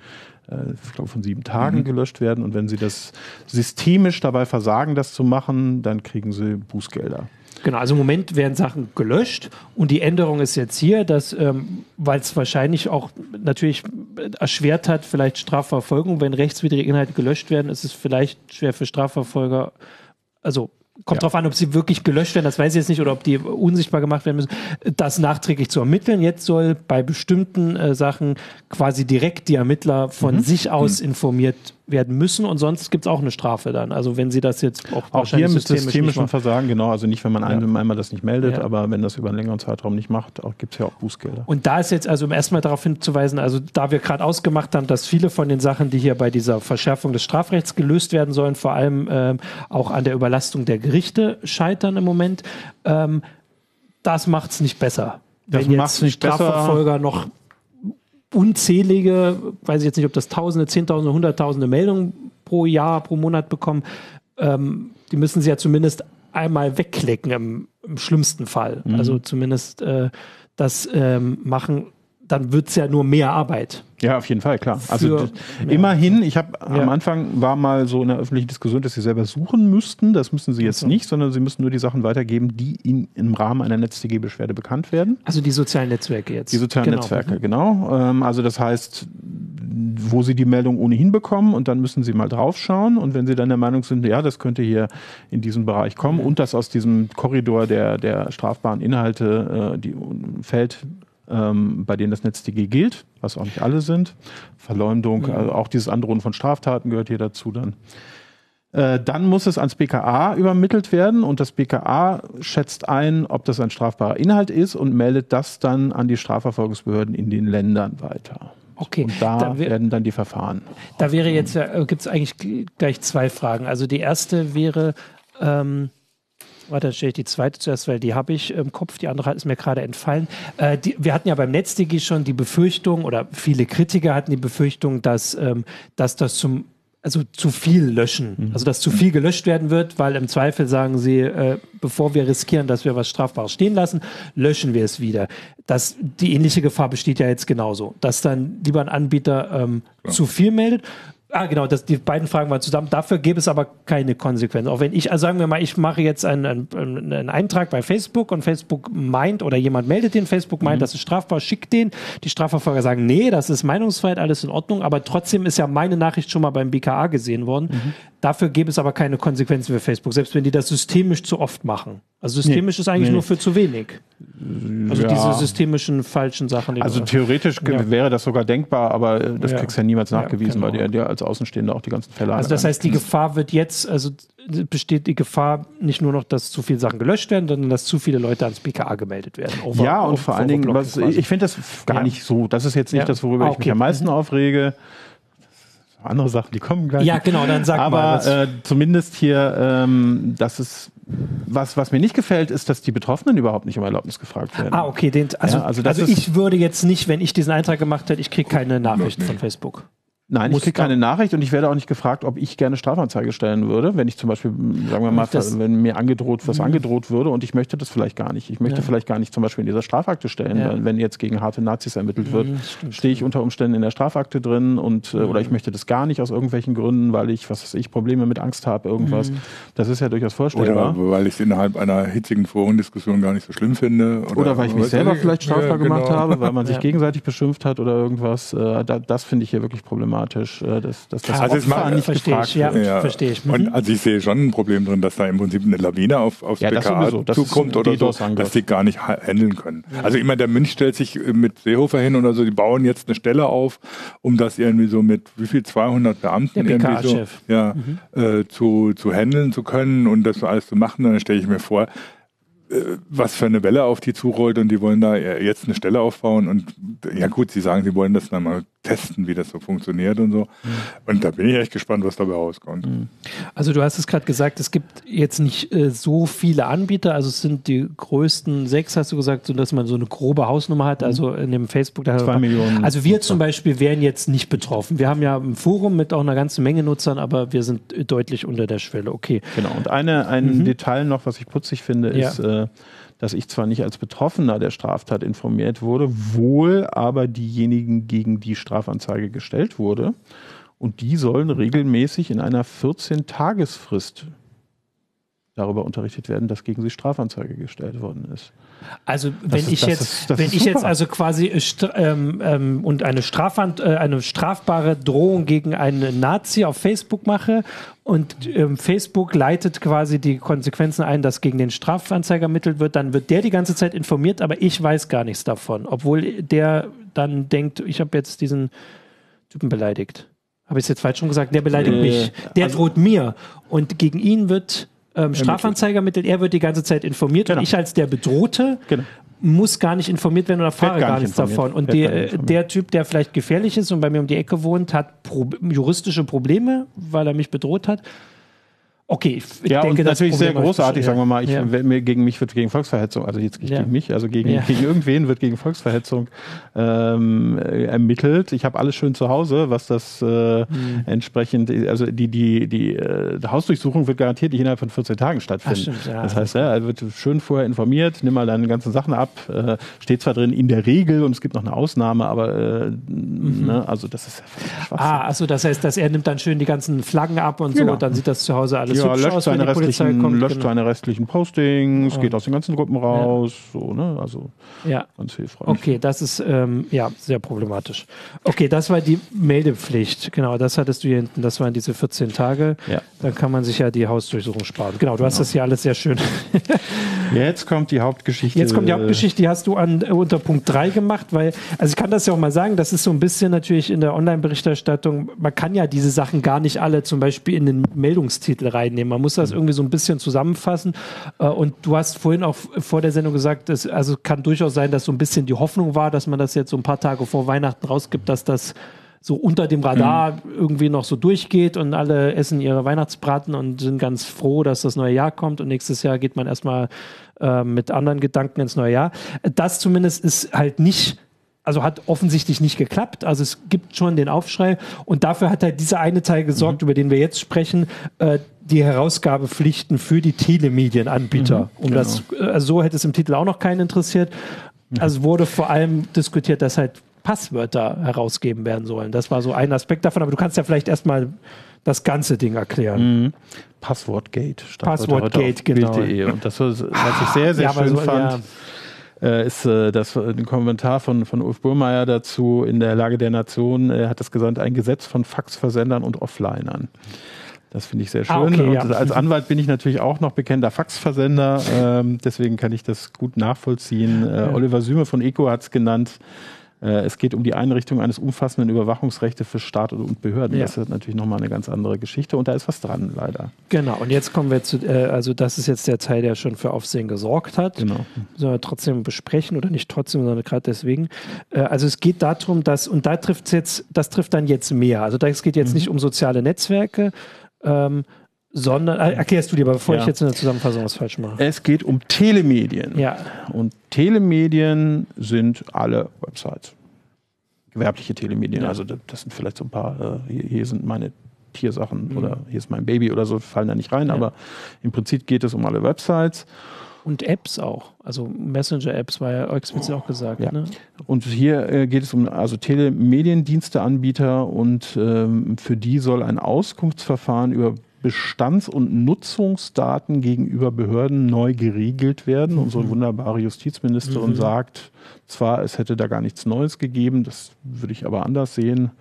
äh, ich glaube, von sieben Tagen mhm. gelöscht werden. Und wenn sie das systemisch dabei versagen, das zu machen, dann kriegen sie Bußgelder. Genau, also im Moment werden Sachen gelöscht und die Änderung ist jetzt hier, dass, ähm, weil es wahrscheinlich auch natürlich erschwert hat, vielleicht Strafverfolgung, wenn rechtswidrige Inhalte gelöscht werden, ist es vielleicht schwer für Strafverfolger, also Kommt ja. drauf an, ob sie wirklich gelöscht werden, das weiß ich jetzt nicht, oder ob die unsichtbar gemacht werden müssen, das nachträglich zu ermitteln. Jetzt soll bei bestimmten äh, Sachen quasi direkt die Ermittler von mhm. sich aus mhm. informiert werden müssen und sonst gibt es auch eine Strafe dann. Also wenn sie das jetzt auch, auch hier mit systemischen Versagen, genau, also nicht, wenn man ja. einem einmal das nicht meldet, ja. aber wenn das über einen längeren Zeitraum nicht macht, gibt es ja auch Bußgelder. Und da ist jetzt also erstmal darauf hinzuweisen, also da wir gerade ausgemacht haben, dass viele von den Sachen, die hier bei dieser Verschärfung des Strafrechts gelöst werden sollen, vor allem ähm, auch an der Überlastung der Gerichte scheitern im Moment, ähm, das macht es nicht besser. Das wenn jetzt nicht Strafverfolger besser. noch unzählige, weiß ich jetzt nicht, ob das Tausende, Zehntausende, Hunderttausende Meldungen pro Jahr, pro Monat bekommen. Ähm, die müssen sie ja zumindest einmal wegklicken im, im schlimmsten Fall. Mhm. Also zumindest äh, das ähm, machen dann wird es ja nur mehr Arbeit. Ja, auf jeden Fall, klar. Also Für, immerhin, ich habe ja. am Anfang war mal so in der öffentlichen Diskussion, dass sie selber suchen müssten. Das müssen sie jetzt so. nicht, sondern sie müssen nur die Sachen weitergeben, die ihnen im Rahmen einer NetzDG-Beschwerde bekannt werden. Also die sozialen Netzwerke jetzt. Die sozialen genau. Netzwerke, mhm. genau. Ähm, also das heißt, wo sie die Meldung ohnehin bekommen und dann müssen sie mal draufschauen und wenn sie dann der Meinung sind, ja, das könnte hier in diesen Bereich kommen und das aus diesem Korridor der, der strafbaren Inhalte äh, die fällt, ähm, bei denen das NetzDG gilt, was auch nicht alle sind. Verleumdung, mhm. also auch dieses Androhen von Straftaten gehört hier dazu dann. Äh, dann muss es ans BKA übermittelt werden und das BKA schätzt ein, ob das ein strafbarer Inhalt ist und meldet das dann an die Strafverfolgungsbehörden in den Ländern weiter. Okay. Und da, da werden dann die Verfahren. Da wäre jetzt, äh, gibt es eigentlich gleich zwei Fragen. Also die erste wäre, ähm, Warte, dann stelle ich die zweite zuerst, weil die habe ich im Kopf, die andere ist mir gerade entfallen. Äh, die, wir hatten ja beim NetzDG schon die Befürchtung, oder viele Kritiker hatten die Befürchtung, dass, ähm, dass das zum also zu viel löschen, mhm. also dass zu viel gelöscht werden wird, weil im Zweifel sagen sie, äh, bevor wir riskieren, dass wir was Strafbares stehen lassen, löschen wir es wieder. Das, die ähnliche Gefahr besteht ja jetzt genauso, dass dann lieber ein Anbieter ähm, ja. zu viel meldet. Ah, genau, das, die beiden Fragen waren zusammen. Dafür gäbe es aber keine Konsequenzen. Auch wenn ich, also sagen wir mal, ich mache jetzt einen, einen, einen Eintrag bei Facebook und Facebook meint oder jemand meldet den, Facebook meint, mhm. das ist strafbar, schickt den. Die Strafverfolger sagen, nee, das ist Meinungsfreiheit, alles in Ordnung. Aber trotzdem ist ja meine Nachricht schon mal beim BKA gesehen worden. Mhm. Dafür gäbe es aber keine Konsequenzen für Facebook, selbst wenn die das systemisch zu oft machen. Also systemisch nee, ist eigentlich nee. nur für zu wenig. Also ja. diese systemischen falschen Sachen. also theoretisch ja. wäre das sogar denkbar, aber äh, das ja. kriegst du ja niemals nachgewiesen, genau. weil die, die als Außenstehender auch die ganzen Fälle Also das heißt, die Gefahr wird jetzt, also besteht die Gefahr nicht nur noch, dass zu viele Sachen gelöscht werden, sondern dass zu viele Leute ans BKA gemeldet werden. Over, ja, und vor allen Dingen, was, ich finde das gar nicht so, das ist jetzt nicht das, worüber ah, okay. ich mich am meisten mhm. aufrege andere Sachen, die kommen gleich. Ja, genau, dann sag Aber, mal. Aber äh, zumindest hier, ähm, dass es was, was mir nicht gefällt, ist, dass die Betroffenen überhaupt nicht um Erlaubnis gefragt werden. Ah, okay. Den, also, ja, also, also ich würde jetzt nicht, wenn ich diesen Eintrag gemacht hätte, ich kriege keine Nachricht von Facebook. Nein, ich kriege keine Nachricht und ich werde auch nicht gefragt, ob ich gerne Strafanzeige stellen würde, wenn ich zum Beispiel, sagen wir mal, das, wenn mir angedroht, was angedroht würde und ich möchte das vielleicht gar nicht. Ich möchte ja. vielleicht gar nicht zum Beispiel in dieser Strafakte stellen, ja. wenn jetzt gegen harte Nazis ermittelt wird, mhm, stehe ich unter Umständen in der Strafakte drin und mhm. oder ich möchte das gar nicht aus irgendwelchen Gründen, weil ich, was weiß ich, Probleme mit Angst habe, irgendwas. Mhm. Das ist ja durchaus vorstellbar. Oder weil ich es innerhalb einer hitzigen Forendiskussion gar nicht so schlimm finde. Oder, oder weil ich mich selber vielleicht strafbar ja, genau. gemacht habe, weil man sich gegenseitig beschimpft hat oder irgendwas. Äh, das finde ich hier wirklich problematisch. Äh, das dass, dass das also Opfer nicht verstehe gefragt ich, ja, ja. Verstehe ich. Mhm. Und also ich sehe schon ein Problem drin, dass da im Prinzip eine Lawine auf, aufs ja, BKA zukommt oder so, dass die gar nicht handeln können. Ja. Also immer der Münch stellt sich äh, mit Seehofer hin oder so, die bauen jetzt eine Stelle auf, um das irgendwie so mit wie viel 200 Beamten irgendwie so ja, mhm. äh, zu, zu handeln zu können und das so alles zu machen. Dann stelle ich mir vor, äh, was für eine Welle auf die zurollt und die wollen da jetzt eine Stelle aufbauen und ja gut, sie sagen, sie wollen das dann mal testen, wie das so funktioniert und so. Mhm. Und da bin ich echt gespannt, was dabei rauskommt. Mhm. Also du hast es gerade gesagt, es gibt jetzt nicht äh, so viele Anbieter, also es sind die größten sechs, hast du gesagt, so dass man so eine grobe Hausnummer hat, also in dem Facebook. Da Zwei Millionen. Also wir zum Beispiel wären jetzt nicht betroffen. Wir haben ja ein Forum mit auch einer ganzen Menge Nutzern, aber wir sind deutlich unter der Schwelle. Okay. Genau. Und eine, ein mhm. Detail noch, was ich putzig finde, ist, ja. äh, dass ich zwar nicht als Betroffener der Straftat informiert wurde, wohl aber diejenigen, gegen die Strafanzeige gestellt wurde. Und die sollen regelmäßig in einer 14-Tagesfrist darüber unterrichtet werden, dass gegen sie Strafanzeige gestellt worden ist. Also wenn ist, ich jetzt, ist, wenn ich jetzt also quasi äh, ähm, ähm, und eine Strafant, äh, eine strafbare Drohung gegen einen Nazi auf Facebook mache und ähm, Facebook leitet quasi die Konsequenzen ein, dass gegen den Strafanzeiger ermittelt wird, dann wird der die ganze Zeit informiert, aber ich weiß gar nichts davon, obwohl der dann denkt, ich habe jetzt diesen Typen beleidigt. Habe ich es jetzt falsch schon gesagt? Der beleidigt äh, mich. Der also, droht mir. Und gegen ihn wird ähm, Strafanzeige ermittelt, er wird die ganze Zeit informiert genau. und ich als der Bedrohte genau. muss gar nicht informiert werden oder erfahre gar, gar nichts davon. Und der, der Typ, der vielleicht gefährlich ist und bei mir um die Ecke wohnt, hat Pro juristische Probleme, weil er mich bedroht hat. Okay, ich ja, denke, und natürlich sehr großartig, sagen wir mal, ich, ja. gegen mich wird gegen Volksverhetzung, also jetzt nicht ja. gegen mich, also gegen, ja. gegen irgendwen wird gegen Volksverhetzung ähm, ermittelt. Ich habe alles schön zu Hause, was das äh, mhm. entsprechend, also die, die, die, äh, Hausdurchsuchung wird garantiert nicht innerhalb von 14 Tagen stattfinden. Ach, stimmt, das heißt, ja, er wird schön vorher informiert, nimm mal deine ganzen Sachen ab, äh, steht zwar drin in der Regel und es gibt noch eine Ausnahme, aber äh, mhm. ne, also das ist Ah, also das heißt, dass er nimmt dann schön die ganzen Flaggen ab und genau. so, und dann sieht das zu Hause alles ja, löscht, aus, seine restlichen, kommt, löscht genau. seine restlichen Postings, oh. geht aus den ganzen Gruppen raus, ja. so, ne? Also ja. ganz hilfreich. Okay, das ist ähm, ja sehr problematisch. Okay, das war die Meldepflicht. Genau, das hattest du hier hinten. Das waren diese 14 Tage. Ja. Dann kann man sich ja die Hausdurchsuchung sparen. Genau, du genau. hast das hier alles sehr schön. Jetzt kommt die Hauptgeschichte. Jetzt kommt die Hauptgeschichte, die hast du an, unter Punkt 3 gemacht, weil, also ich kann das ja auch mal sagen, das ist so ein bisschen natürlich in der Online-Berichterstattung, man kann ja diese Sachen gar nicht alle zum Beispiel in den Meldungstitel reinnehmen. Man muss das mhm. irgendwie so ein bisschen zusammenfassen. Äh, und du hast vorhin auch vor der Sendung gesagt, dass, also kann durchaus sein, dass so ein bisschen die Hoffnung war, dass man das jetzt so ein paar Tage vor Weihnachten rausgibt, dass das so unter dem Radar mhm. irgendwie noch so durchgeht und alle essen ihre Weihnachtsbraten und sind ganz froh, dass das neue Jahr kommt und nächstes Jahr geht man erstmal äh, mit anderen Gedanken ins neue Jahr. Das zumindest ist halt nicht also hat offensichtlich nicht geklappt. Also es gibt schon den Aufschrei und dafür hat halt dieser eine Teil gesorgt, mhm. über den wir jetzt sprechen, äh, die Herausgabepflichten für die Telemedienanbieter. Mhm, um genau. das, also so hätte es im Titel auch noch keinen interessiert. Mhm. Also wurde vor allem diskutiert, dass halt Passwörter herausgeben werden sollen. Das war so ein Aspekt davon, aber du kannst ja vielleicht erstmal das ganze Ding erklären. Mhm. Passwortgate. Passwortgate, genau. Und das, was ich sehr, sehr ja, schön so, fand, ja. Äh, ist äh, das ein Kommentar von, von Ulf Burmeier dazu in der Lage der Nation. Er hat das gesagt, ein Gesetz von Faxversendern und Offlinern. Das finde ich sehr ah, schön. Ah, okay, ja. als Anwalt bin ich natürlich auch noch bekannter Faxversender, ähm, deswegen kann ich das gut nachvollziehen. Äh, Oliver Süme von ECO hat es genannt. Äh, es geht um die Einrichtung eines umfassenden Überwachungsrechts für Staat und Behörden. Ja. Das ist natürlich nochmal eine ganz andere Geschichte und da ist was dran, leider. Genau, und jetzt kommen wir zu, äh, also das ist jetzt der Teil, der schon für Aufsehen gesorgt hat. Genau. Sollen wir trotzdem besprechen oder nicht trotzdem, sondern gerade deswegen. Äh, also es geht darum, dass, und da trifft es jetzt, das trifft dann jetzt mehr. Also es geht jetzt mhm. nicht um soziale Netzwerke, ähm, sondern äh, erklärst du dir, bevor ja. ich jetzt in der Zusammenfassung was falsch mache. Es geht um Telemedien. Ja. Und Telemedien sind alle Websites. gewerbliche Telemedien. Ja. Also das sind vielleicht so ein paar, äh, hier, sind meine Tiersachen mhm. oder hier ist mein Baby oder so, fallen da nicht rein. Ja. Aber im Prinzip geht es um alle Websites. Und Apps auch. Also Messenger-Apps war ja explizit auch gesagt. Ja. Ne? Und hier äh, geht es um also Telemediendiensteanbieter und ähm, für die soll ein Auskunftsverfahren über Bestands- und Nutzungsdaten gegenüber Behörden neu geregelt werden. Mhm. Unsere wunderbare Justizministerin mhm. sagt zwar, es hätte da gar nichts Neues gegeben, das würde ich aber anders sehen.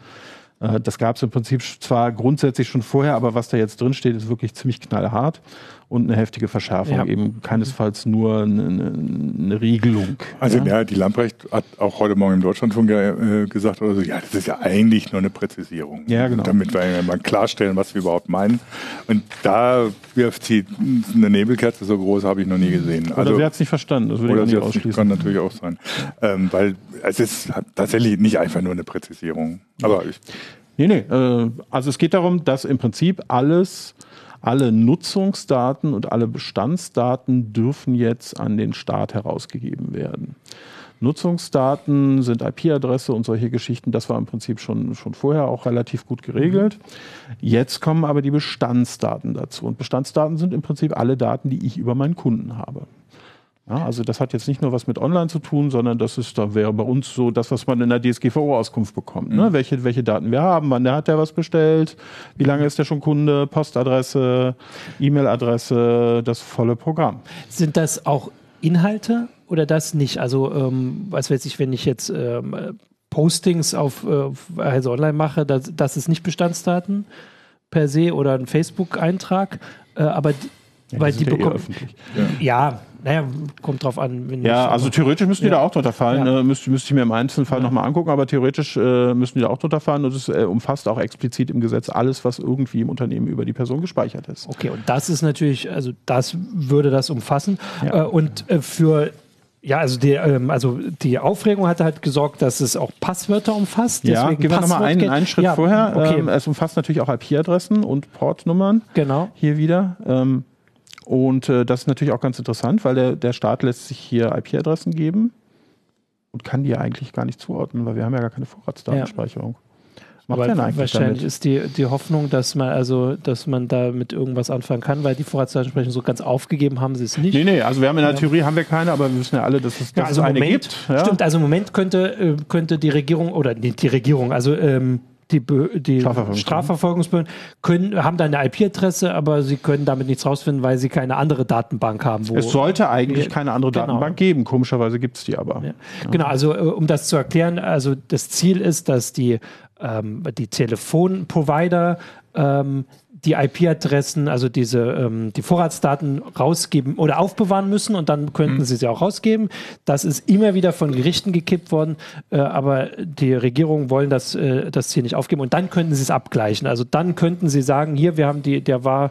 Äh, das gab es im Prinzip zwar grundsätzlich schon vorher, aber was da jetzt drin steht, ist wirklich ziemlich knallhart und eine heftige Verschärfung, ja. eben keinesfalls nur eine, eine Regelung. Also ja? ja? die Lamprecht hat auch heute Morgen im Deutschlandfunk äh, gesagt, oder so, ja, das ist ja eigentlich nur eine Präzisierung. Ja, genau. Damit wir mal klarstellen, was wir überhaupt meinen. Und da wirft sie eine Nebelkerze so groß, habe ich noch nie gesehen. Also, oder sie hat es nicht verstanden, das würde ich nicht ausschließen. Kann natürlich auch sein. Ähm, weil es ist tatsächlich nicht einfach nur eine Präzisierung. Aber ich Nee, nee. Äh, also es geht darum, dass im Prinzip alles alle Nutzungsdaten und alle Bestandsdaten dürfen jetzt an den Staat herausgegeben werden. Nutzungsdaten sind IP-Adresse und solche Geschichten, das war im Prinzip schon, schon vorher auch relativ gut geregelt. Jetzt kommen aber die Bestandsdaten dazu. Und Bestandsdaten sind im Prinzip alle Daten, die ich über meinen Kunden habe. Ja, also das hat jetzt nicht nur was mit Online zu tun, sondern das ist, da wäre bei uns so das, was man in der DSGVO-Auskunft bekommt. Ne? Mhm. Welche, welche Daten wir haben, wann der hat der was bestellt, wie lange ist der schon Kunde, Postadresse, E-Mail-Adresse, das volle Programm. Sind das auch Inhalte oder das nicht? Also ähm, was weiß ich, wenn ich jetzt ähm, Postings auf äh, also online mache, das, das ist nicht Bestandsdaten per se oder ein Facebook-Eintrag, äh, aber ja, weil die, die bekommen. Ja. ja. Naja, kommt drauf an. ja, also theoretisch müssen die da auch drunter fallen. Ja. Äh, müsste, müsste ich mir im Einzelfall ja. nochmal angucken, aber theoretisch äh, müssen die da auch drunter fallen und es äh, umfasst auch explizit im Gesetz alles, was irgendwie im Unternehmen über die Person gespeichert ist. Okay, und das ist natürlich, also das würde das umfassen. Äh, und äh, für ja, also die, ähm, also die Aufregung hatte halt gesorgt, dass es auch Passwörter umfasst. Ja, gehen wir nochmal einen, einen Schritt ja, vorher. Okay. Ähm, es umfasst natürlich auch IP-Adressen und Portnummern. Genau. Hier wieder. Ähm, und äh, das ist natürlich auch ganz interessant, weil der, der Staat lässt sich hier IP-Adressen geben und kann die ja eigentlich gar nicht zuordnen, weil wir haben ja gar keine Vorratsdatenspeicherung. Ja. Aber wahrscheinlich damit? ist die, die Hoffnung, dass man also, dass man da mit irgendwas anfangen kann, weil die Vorratsdatenspeicherung so ganz aufgegeben haben sie es nicht. Nee, nee, also wir haben in der. Theorie haben wir keine, aber wir wissen ja alle, dass es, dass ja, also es eine Moment, gibt. Ja? Stimmt, also im Moment könnte, äh, könnte die Regierung oder die, die Regierung, also ähm, die, die Strafverfolgungsbehörden können, haben da eine IP-Adresse, aber sie können damit nichts rausfinden, weil sie keine andere Datenbank haben. es sollte eigentlich keine andere genau. Datenbank geben. Komischerweise gibt es die aber. Ja. Ja. Genau, also äh, um das zu erklären, also das Ziel ist, dass die, ähm, die Telefonprovider ähm, die IP-Adressen, also diese ähm, die Vorratsdaten rausgeben oder aufbewahren müssen und dann könnten mhm. sie sie auch rausgeben. Das ist immer wieder von Gerichten gekippt worden, äh, aber die Regierungen wollen das, äh, das Ziel nicht aufgeben und dann könnten sie es abgleichen. Also dann könnten sie sagen, hier, wir haben die, der war,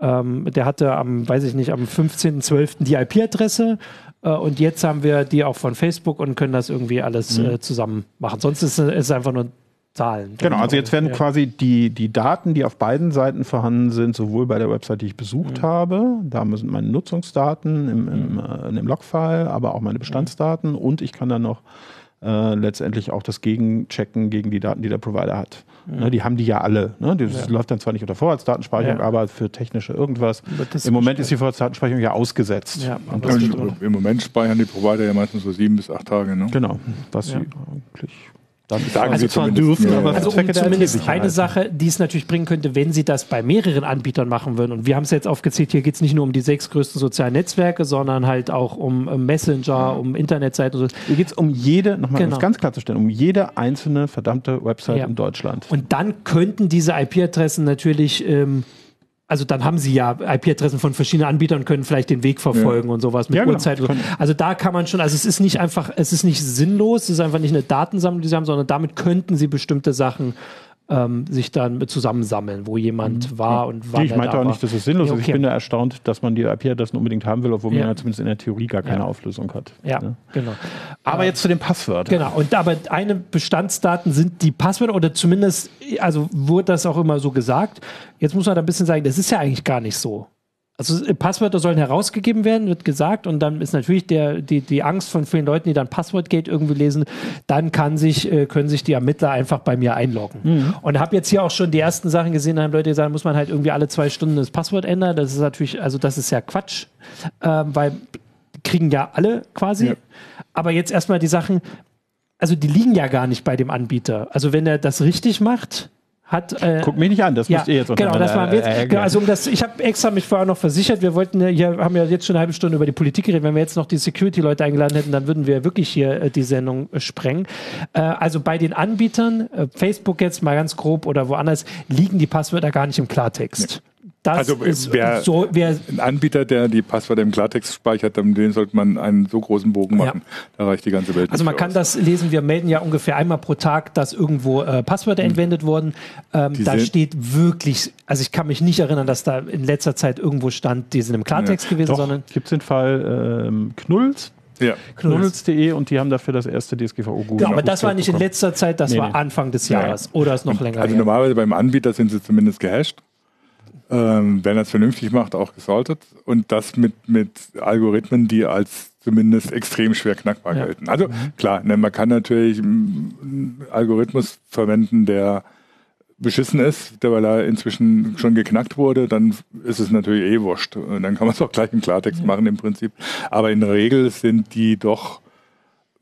ähm, der hatte am, weiß ich nicht, am 15.12. die IP-Adresse äh, und jetzt haben wir die auch von Facebook und können das irgendwie alles mhm. äh, zusammen machen. Sonst ist es einfach nur Zahlen. Genau, also jetzt werden ja. quasi die, die Daten, die auf beiden Seiten vorhanden sind, sowohl bei der Website, die ich besucht mhm. habe, da sind meine Nutzungsdaten im, im, mhm. äh, in dem Logfile, aber auch meine Bestandsdaten mhm. und ich kann dann noch äh, letztendlich auch das Gegenchecken gegen die Daten, die der Provider hat. Mhm. Ne, die haben die ja alle. Ne? Das ja. läuft dann zwar nicht unter Vorratsdatenspeicherung, ja. aber für technische irgendwas. Im Moment ist die Vorratsdatenspeicherung ja ausgesetzt. Ja, Im Moment speichern die Provider ja meistens so sieben bis acht Tage. Ne? Genau, was sie eigentlich dann sagen also sie zwar dürfen, ja. aber also um zumindest eine Sache, die es natürlich bringen könnte, wenn sie das bei mehreren Anbietern machen würden. Und wir haben es jetzt aufgezählt, hier geht es nicht nur um die sechs größten sozialen Netzwerke, sondern halt auch um Messenger, um Internetseiten und so. Hier geht es um jede, nochmal genau. um ganz klarzustellen, um jede einzelne verdammte Website ja. in Deutschland. Und dann könnten diese IP-Adressen natürlich ähm, also dann haben sie ja IP-Adressen von verschiedenen Anbietern und können vielleicht den Weg verfolgen ja. und sowas mit ja, genau. Uhrzeit. Also da kann man schon, also es ist nicht einfach, es ist nicht sinnlos, es ist einfach nicht eine Datensammlung, die sie haben, sondern damit könnten sie bestimmte Sachen ähm, sich dann zusammensammeln, wo jemand mhm. war und wann Ich meinte auch war. nicht, dass es sinnlos okay. ist. Ich bin da erstaunt, dass man die IP-Adressen unbedingt haben will, obwohl ja. man ja zumindest in der Theorie gar keine ja. Auflösung hat. Ja, ne? genau. Aber äh, jetzt zu den Passwörtern. Genau, und aber eine Bestandsdaten sind die Passwörter oder zumindest, also wurde das auch immer so gesagt. Jetzt muss man da ein bisschen sagen, das ist ja eigentlich gar nicht so. Also äh, Passwörter sollen herausgegeben werden, wird gesagt, und dann ist natürlich der, die, die Angst von vielen Leuten, die dann Passwortgate irgendwie lesen, dann kann sich, äh, können sich die Ermittler einfach bei mir einloggen. Mhm. Und habe jetzt hier auch schon die ersten Sachen gesehen, da haben Leute gesagt, muss man halt irgendwie alle zwei Stunden das Passwort ändern. Das ist natürlich, also das ist ja Quatsch, ähm, weil kriegen ja alle quasi. Ja. Aber jetzt erstmal die Sachen, also die liegen ja gar nicht bei dem Anbieter. Also wenn er das richtig macht, hat. Äh, Guck mich nicht an, das ja, müsst ihr jetzt Genau, das machen wir jetzt. Äh, genau, also um das, ich habe extra mich vorher noch versichert. Wir wollten ja, hier haben ja jetzt schon eine halbe Stunde über die Politik geredet. Wenn wir jetzt noch die Security-Leute eingeladen hätten, dann würden wir wirklich hier äh, die Sendung äh, sprengen. Äh, also bei den Anbietern, äh, Facebook jetzt mal ganz grob oder woanders, liegen die Passwörter gar nicht im Klartext. Nee. Das also wer, so, wer, ein Anbieter, der die Passwörter im Klartext speichert, den sollte man einen so großen Bogen machen. Ja. Da reicht die ganze Welt. Also man kann aus. das lesen, wir melden ja ungefähr einmal pro Tag, dass irgendwo äh, Passwörter hm. entwendet wurden. Ähm, da steht wirklich, also ich kann mich nicht erinnern, dass da in letzter Zeit irgendwo stand, die sind im Klartext ja. gewesen, Doch, sondern. Gibt es den Fall ähm, Knulls? Ja. Knuddels.de und die haben dafür das erste DSGVO-Google. Genau, aber das war nicht bekommen. in letzter Zeit, das nee, war Anfang des Jahres. Ja. Oder ist noch länger. Also her. normalerweise beim Anbieter sind sie zumindest gehasht ähm, wenn er es vernünftig macht, auch gesaltet. Und das mit, mit Algorithmen, die als zumindest extrem schwer knackbar ja. gelten. Also mhm. klar, ne, man kann natürlich einen Algorithmus verwenden, der beschissen ist, der, weil er inzwischen schon geknackt wurde, dann ist es natürlich eh wurscht. Und dann kann man es auch gleich im Klartext ja. machen im Prinzip. Aber in der Regel sind die doch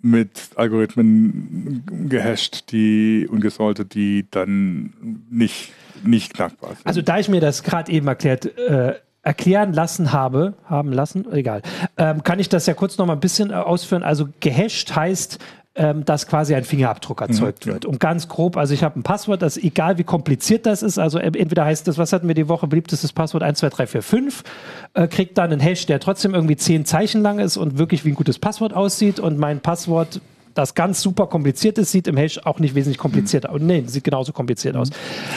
mit Algorithmen gehasht, die und gesaltet, die dann nicht nicht knackbar sind. Also da ich mir das gerade eben erklärt, äh, erklären lassen habe, haben lassen, egal, ähm, kann ich das ja kurz noch mal ein bisschen äh, ausführen. Also gehasht heißt, ähm, dass quasi ein Fingerabdruck mhm, erzeugt mhm, wird. Und ganz grob, also ich habe ein Passwort, das egal wie kompliziert das ist, also entweder heißt das, was hatten wir die Woche, beliebtestes Passwort 12345, äh, kriegt dann einen Hash, der trotzdem irgendwie zehn Zeichen lang ist und wirklich wie ein gutes Passwort aussieht und mein Passwort das ganz super kompliziert ist, sieht im Hash auch nicht wesentlich komplizierter aus. Mhm. Nee, sieht genauso kompliziert aus.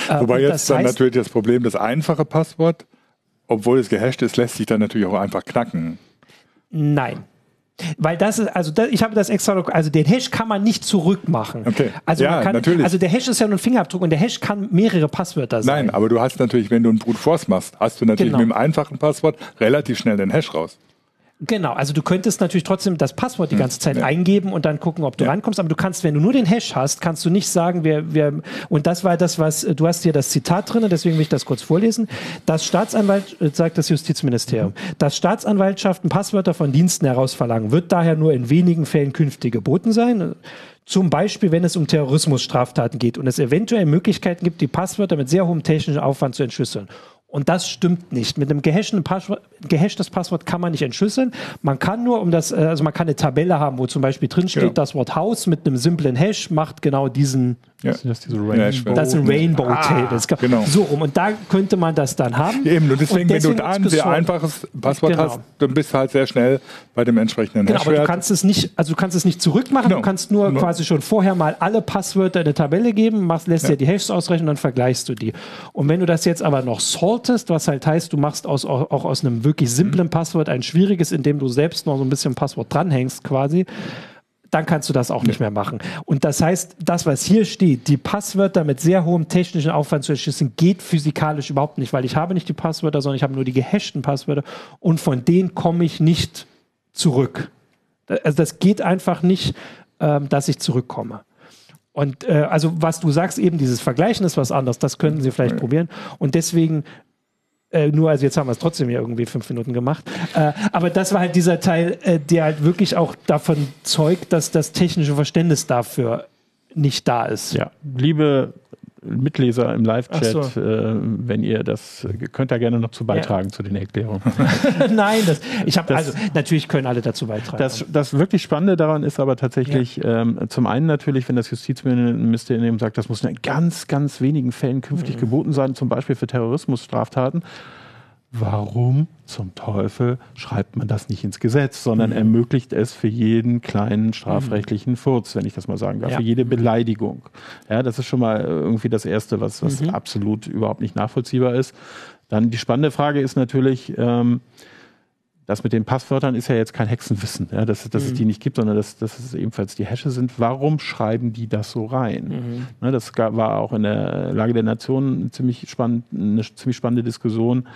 Äh, Wobei jetzt dann natürlich das Problem, das einfache Passwort, obwohl es gehasht ist, lässt sich dann natürlich auch einfach knacken. Nein. Weil das ist, also das, ich habe das extra, also den Hash kann man nicht zurückmachen. Okay. Also ja, kann, natürlich. Also der Hash ist ja nur ein Fingerabdruck und der Hash kann mehrere Passwörter sein. Nein, aber du hast natürlich, wenn du einen Brute Force machst, hast du natürlich genau. mit dem einfachen Passwort relativ schnell den Hash raus. Genau, also du könntest natürlich trotzdem das Passwort die hm. ganze Zeit ja. eingeben und dann gucken, ob du ja. rankommst, aber du kannst, wenn du nur den Hash hast, kannst du nicht sagen, wer, wer, und das war das, was, du hast hier das Zitat drin, deswegen will ich das kurz vorlesen. Das Staatsanwalt, äh, sagt das Justizministerium, mhm. dass Staatsanwaltschaften Passwörter von Diensten herausverlangen, wird daher nur in wenigen Fällen künftig geboten sein. Zum Beispiel, wenn es um Terrorismusstraftaten geht und es eventuell Möglichkeiten gibt, die Passwörter mit sehr hohem technischen Aufwand zu entschlüsseln. Und das stimmt nicht. Mit einem gehashten Passwort, gehashtes Passwort kann man nicht entschlüsseln. Man kann nur um das, äh, also man kann eine Tabelle haben, wo zum Beispiel drin steht, ja. das Wort Haus mit einem simplen Hash macht genau diesen ja. Das, diese Rainbow. das sind Rainbow ah, Tables. Genau. So rum. Und da könnte man das dann haben. Eben, und deswegen, und deswegen wenn du da ein sehr einfaches Passwort genau. hast, dann bist du halt sehr schnell bei dem entsprechenden Genau, aber du kannst es nicht, also du kannst es nicht zurückmachen, genau. du kannst nur no. quasi schon vorher mal alle Passwörter in eine Tabelle geben, machst, lässt ja. dir die Hashes ausrechnen und dann vergleichst du die. Und wenn du das jetzt aber noch saltest, was halt heißt, du machst aus, auch, auch aus einem wirklich simplen mhm. Passwort ein schwieriges, indem du selbst noch so ein bisschen Passwort dranhängst quasi, dann kannst du das auch nicht mehr machen. Und das heißt, das, was hier steht, die Passwörter mit sehr hohem technischen Aufwand zu erschließen, geht physikalisch überhaupt nicht, weil ich habe nicht die Passwörter, sondern ich habe nur die gehashten Passwörter und von denen komme ich nicht zurück. Also das geht einfach nicht, ähm, dass ich zurückkomme. Und äh, also was du sagst, eben dieses Vergleichen ist was anderes, das könnten Sie vielleicht ja. probieren. Und deswegen äh, nur, also jetzt haben wir es trotzdem ja irgendwie fünf Minuten gemacht. Äh, aber das war halt dieser Teil, äh, der halt wirklich auch davon zeugt, dass das technische Verständnis dafür nicht da ist. Ja, liebe Mitleser im Live-Chat, so. äh, wenn ihr das, könnt ihr gerne noch zu beitragen ja. zu den Erklärungen. Nein, das, ich habe also natürlich können alle dazu beitragen. Das, das wirklich Spannende daran ist aber tatsächlich ja. ähm, zum einen natürlich, wenn das Justizministerium sagt, das muss in ganz, ganz wenigen Fällen künftig mhm. geboten sein, zum Beispiel für Terrorismusstraftaten warum zum Teufel schreibt man das nicht ins Gesetz, sondern mhm. ermöglicht es für jeden kleinen strafrechtlichen mhm. Furz, wenn ich das mal sagen darf, ja. für jede Beleidigung. Ja, das ist schon mal irgendwie das Erste, was, was mhm. absolut überhaupt nicht nachvollziehbar ist. Dann die spannende Frage ist natürlich, ähm, das mit den Passwörtern ist ja jetzt kein Hexenwissen, ja, dass, dass mhm. es die nicht gibt, sondern dass, dass es ebenfalls die Hashes sind. Warum schreiben die das so rein? Mhm. Ne, das war auch in der Lage der Nation ziemlich spannend, eine ziemlich spannende Diskussion.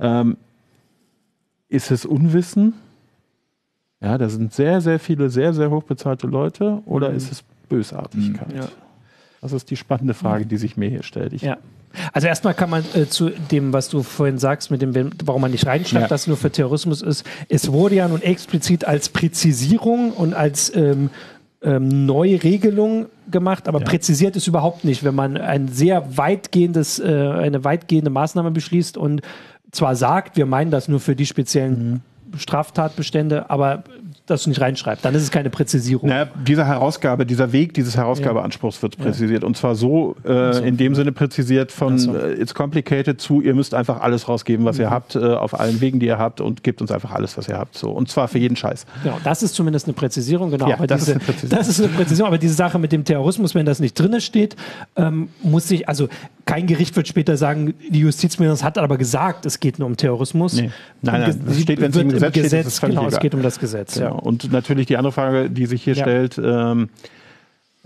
Ähm, Ist es Unwissen? Ja, da sind sehr, sehr viele, sehr, sehr hochbezahlte Leute oder mhm. ist es Bösartigkeit? Ja. Das ist die spannende Frage, die sich mir hier stellt. Ich ja. Also erstmal kann man äh, zu dem, was du vorhin sagst, mit dem, warum man nicht reinschreibt, ja. dass es nur für Terrorismus ist, es wurde ja nun explizit als Präzisierung und als ähm, ähm, Neuregelung gemacht, aber ja. präzisiert ist überhaupt nicht, wenn man ein sehr weitgehendes, äh, eine weitgehende Maßnahme beschließt und zwar sagt, wir meinen das nur für die speziellen mhm. Straftatbestände, aber das nicht reinschreibt. Dann ist es keine Präzisierung. Naja, diese Herausgabe, dieser Weg dieses Herausgabeanspruchs wird präzisiert. Ja. Und zwar so, äh, so, in dem Sinne präzisiert von so. äh, it's complicated zu, ihr müsst einfach alles rausgeben, was mhm. ihr habt, äh, auf allen Wegen, die ihr habt und gebt uns einfach alles, was ihr habt. So. Und zwar für jeden Scheiß. Genau, das ist zumindest eine Präzisierung, genau. Ja, das, diese, ist eine Präzisierung. das ist eine Präzisierung. Aber diese Sache mit dem Terrorismus, wenn das nicht drin steht, ähm, muss sich, also kein Gericht wird später sagen, die Justizministerin hat aber gesagt, es geht nur um Terrorismus. Nee. Nein, nein, das steht, wenn es im Gesetz, im Gesetz steht, genau, es geht um das Gesetz. Genau. Ja. Und natürlich die andere Frage, die sich hier ja. stellt, ähm,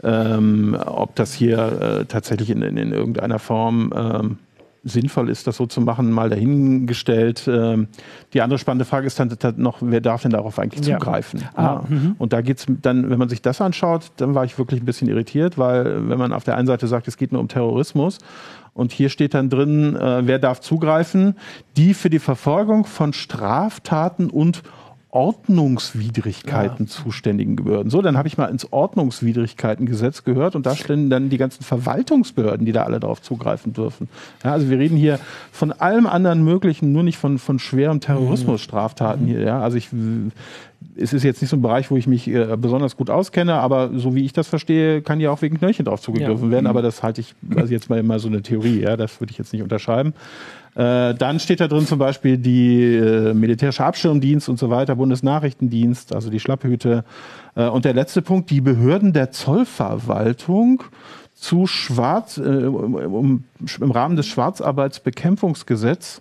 ähm, ob das hier äh, tatsächlich in, in, in, irgendeiner Form ähm, sinnvoll ist, das so zu machen, mal dahingestellt. Ähm, die andere spannende Frage ist dann noch, wer darf denn darauf eigentlich zugreifen? Ja. Ah, mhm. Und da geht es dann, wenn man sich das anschaut, dann war ich wirklich ein bisschen irritiert, weil wenn man auf der einen Seite sagt, es geht nur um Terrorismus und hier steht dann drin, äh, wer darf zugreifen, die für die Verfolgung von Straftaten und Ordnungswidrigkeiten ja. zuständigen Behörden. So, dann habe ich mal ins Ordnungswidrigkeitengesetz gehört und da stehen dann die ganzen Verwaltungsbehörden, die da alle darauf zugreifen dürfen. Ja, also wir reden hier von allem anderen Möglichen, nur nicht von, von schweren Terrorismusstraftaten mhm. hier. Ja, also ich, es ist jetzt nicht so ein Bereich, wo ich mich äh, besonders gut auskenne, aber so wie ich das verstehe, kann ja auch wegen Knöllchen drauf zugegriffen ja. werden. Mhm. Aber das halte ich, also jetzt mal, mal so eine Theorie, ja, das würde ich jetzt nicht unterschreiben. Äh, dann steht da drin zum Beispiel die äh, militärische Abschirmdienst und so weiter, Bundesnachrichtendienst, also die Schlapphüte. Äh, und der letzte Punkt, die Behörden der Zollverwaltung zu Schwarz, äh, um, im Rahmen des Schwarzarbeitsbekämpfungsgesetzes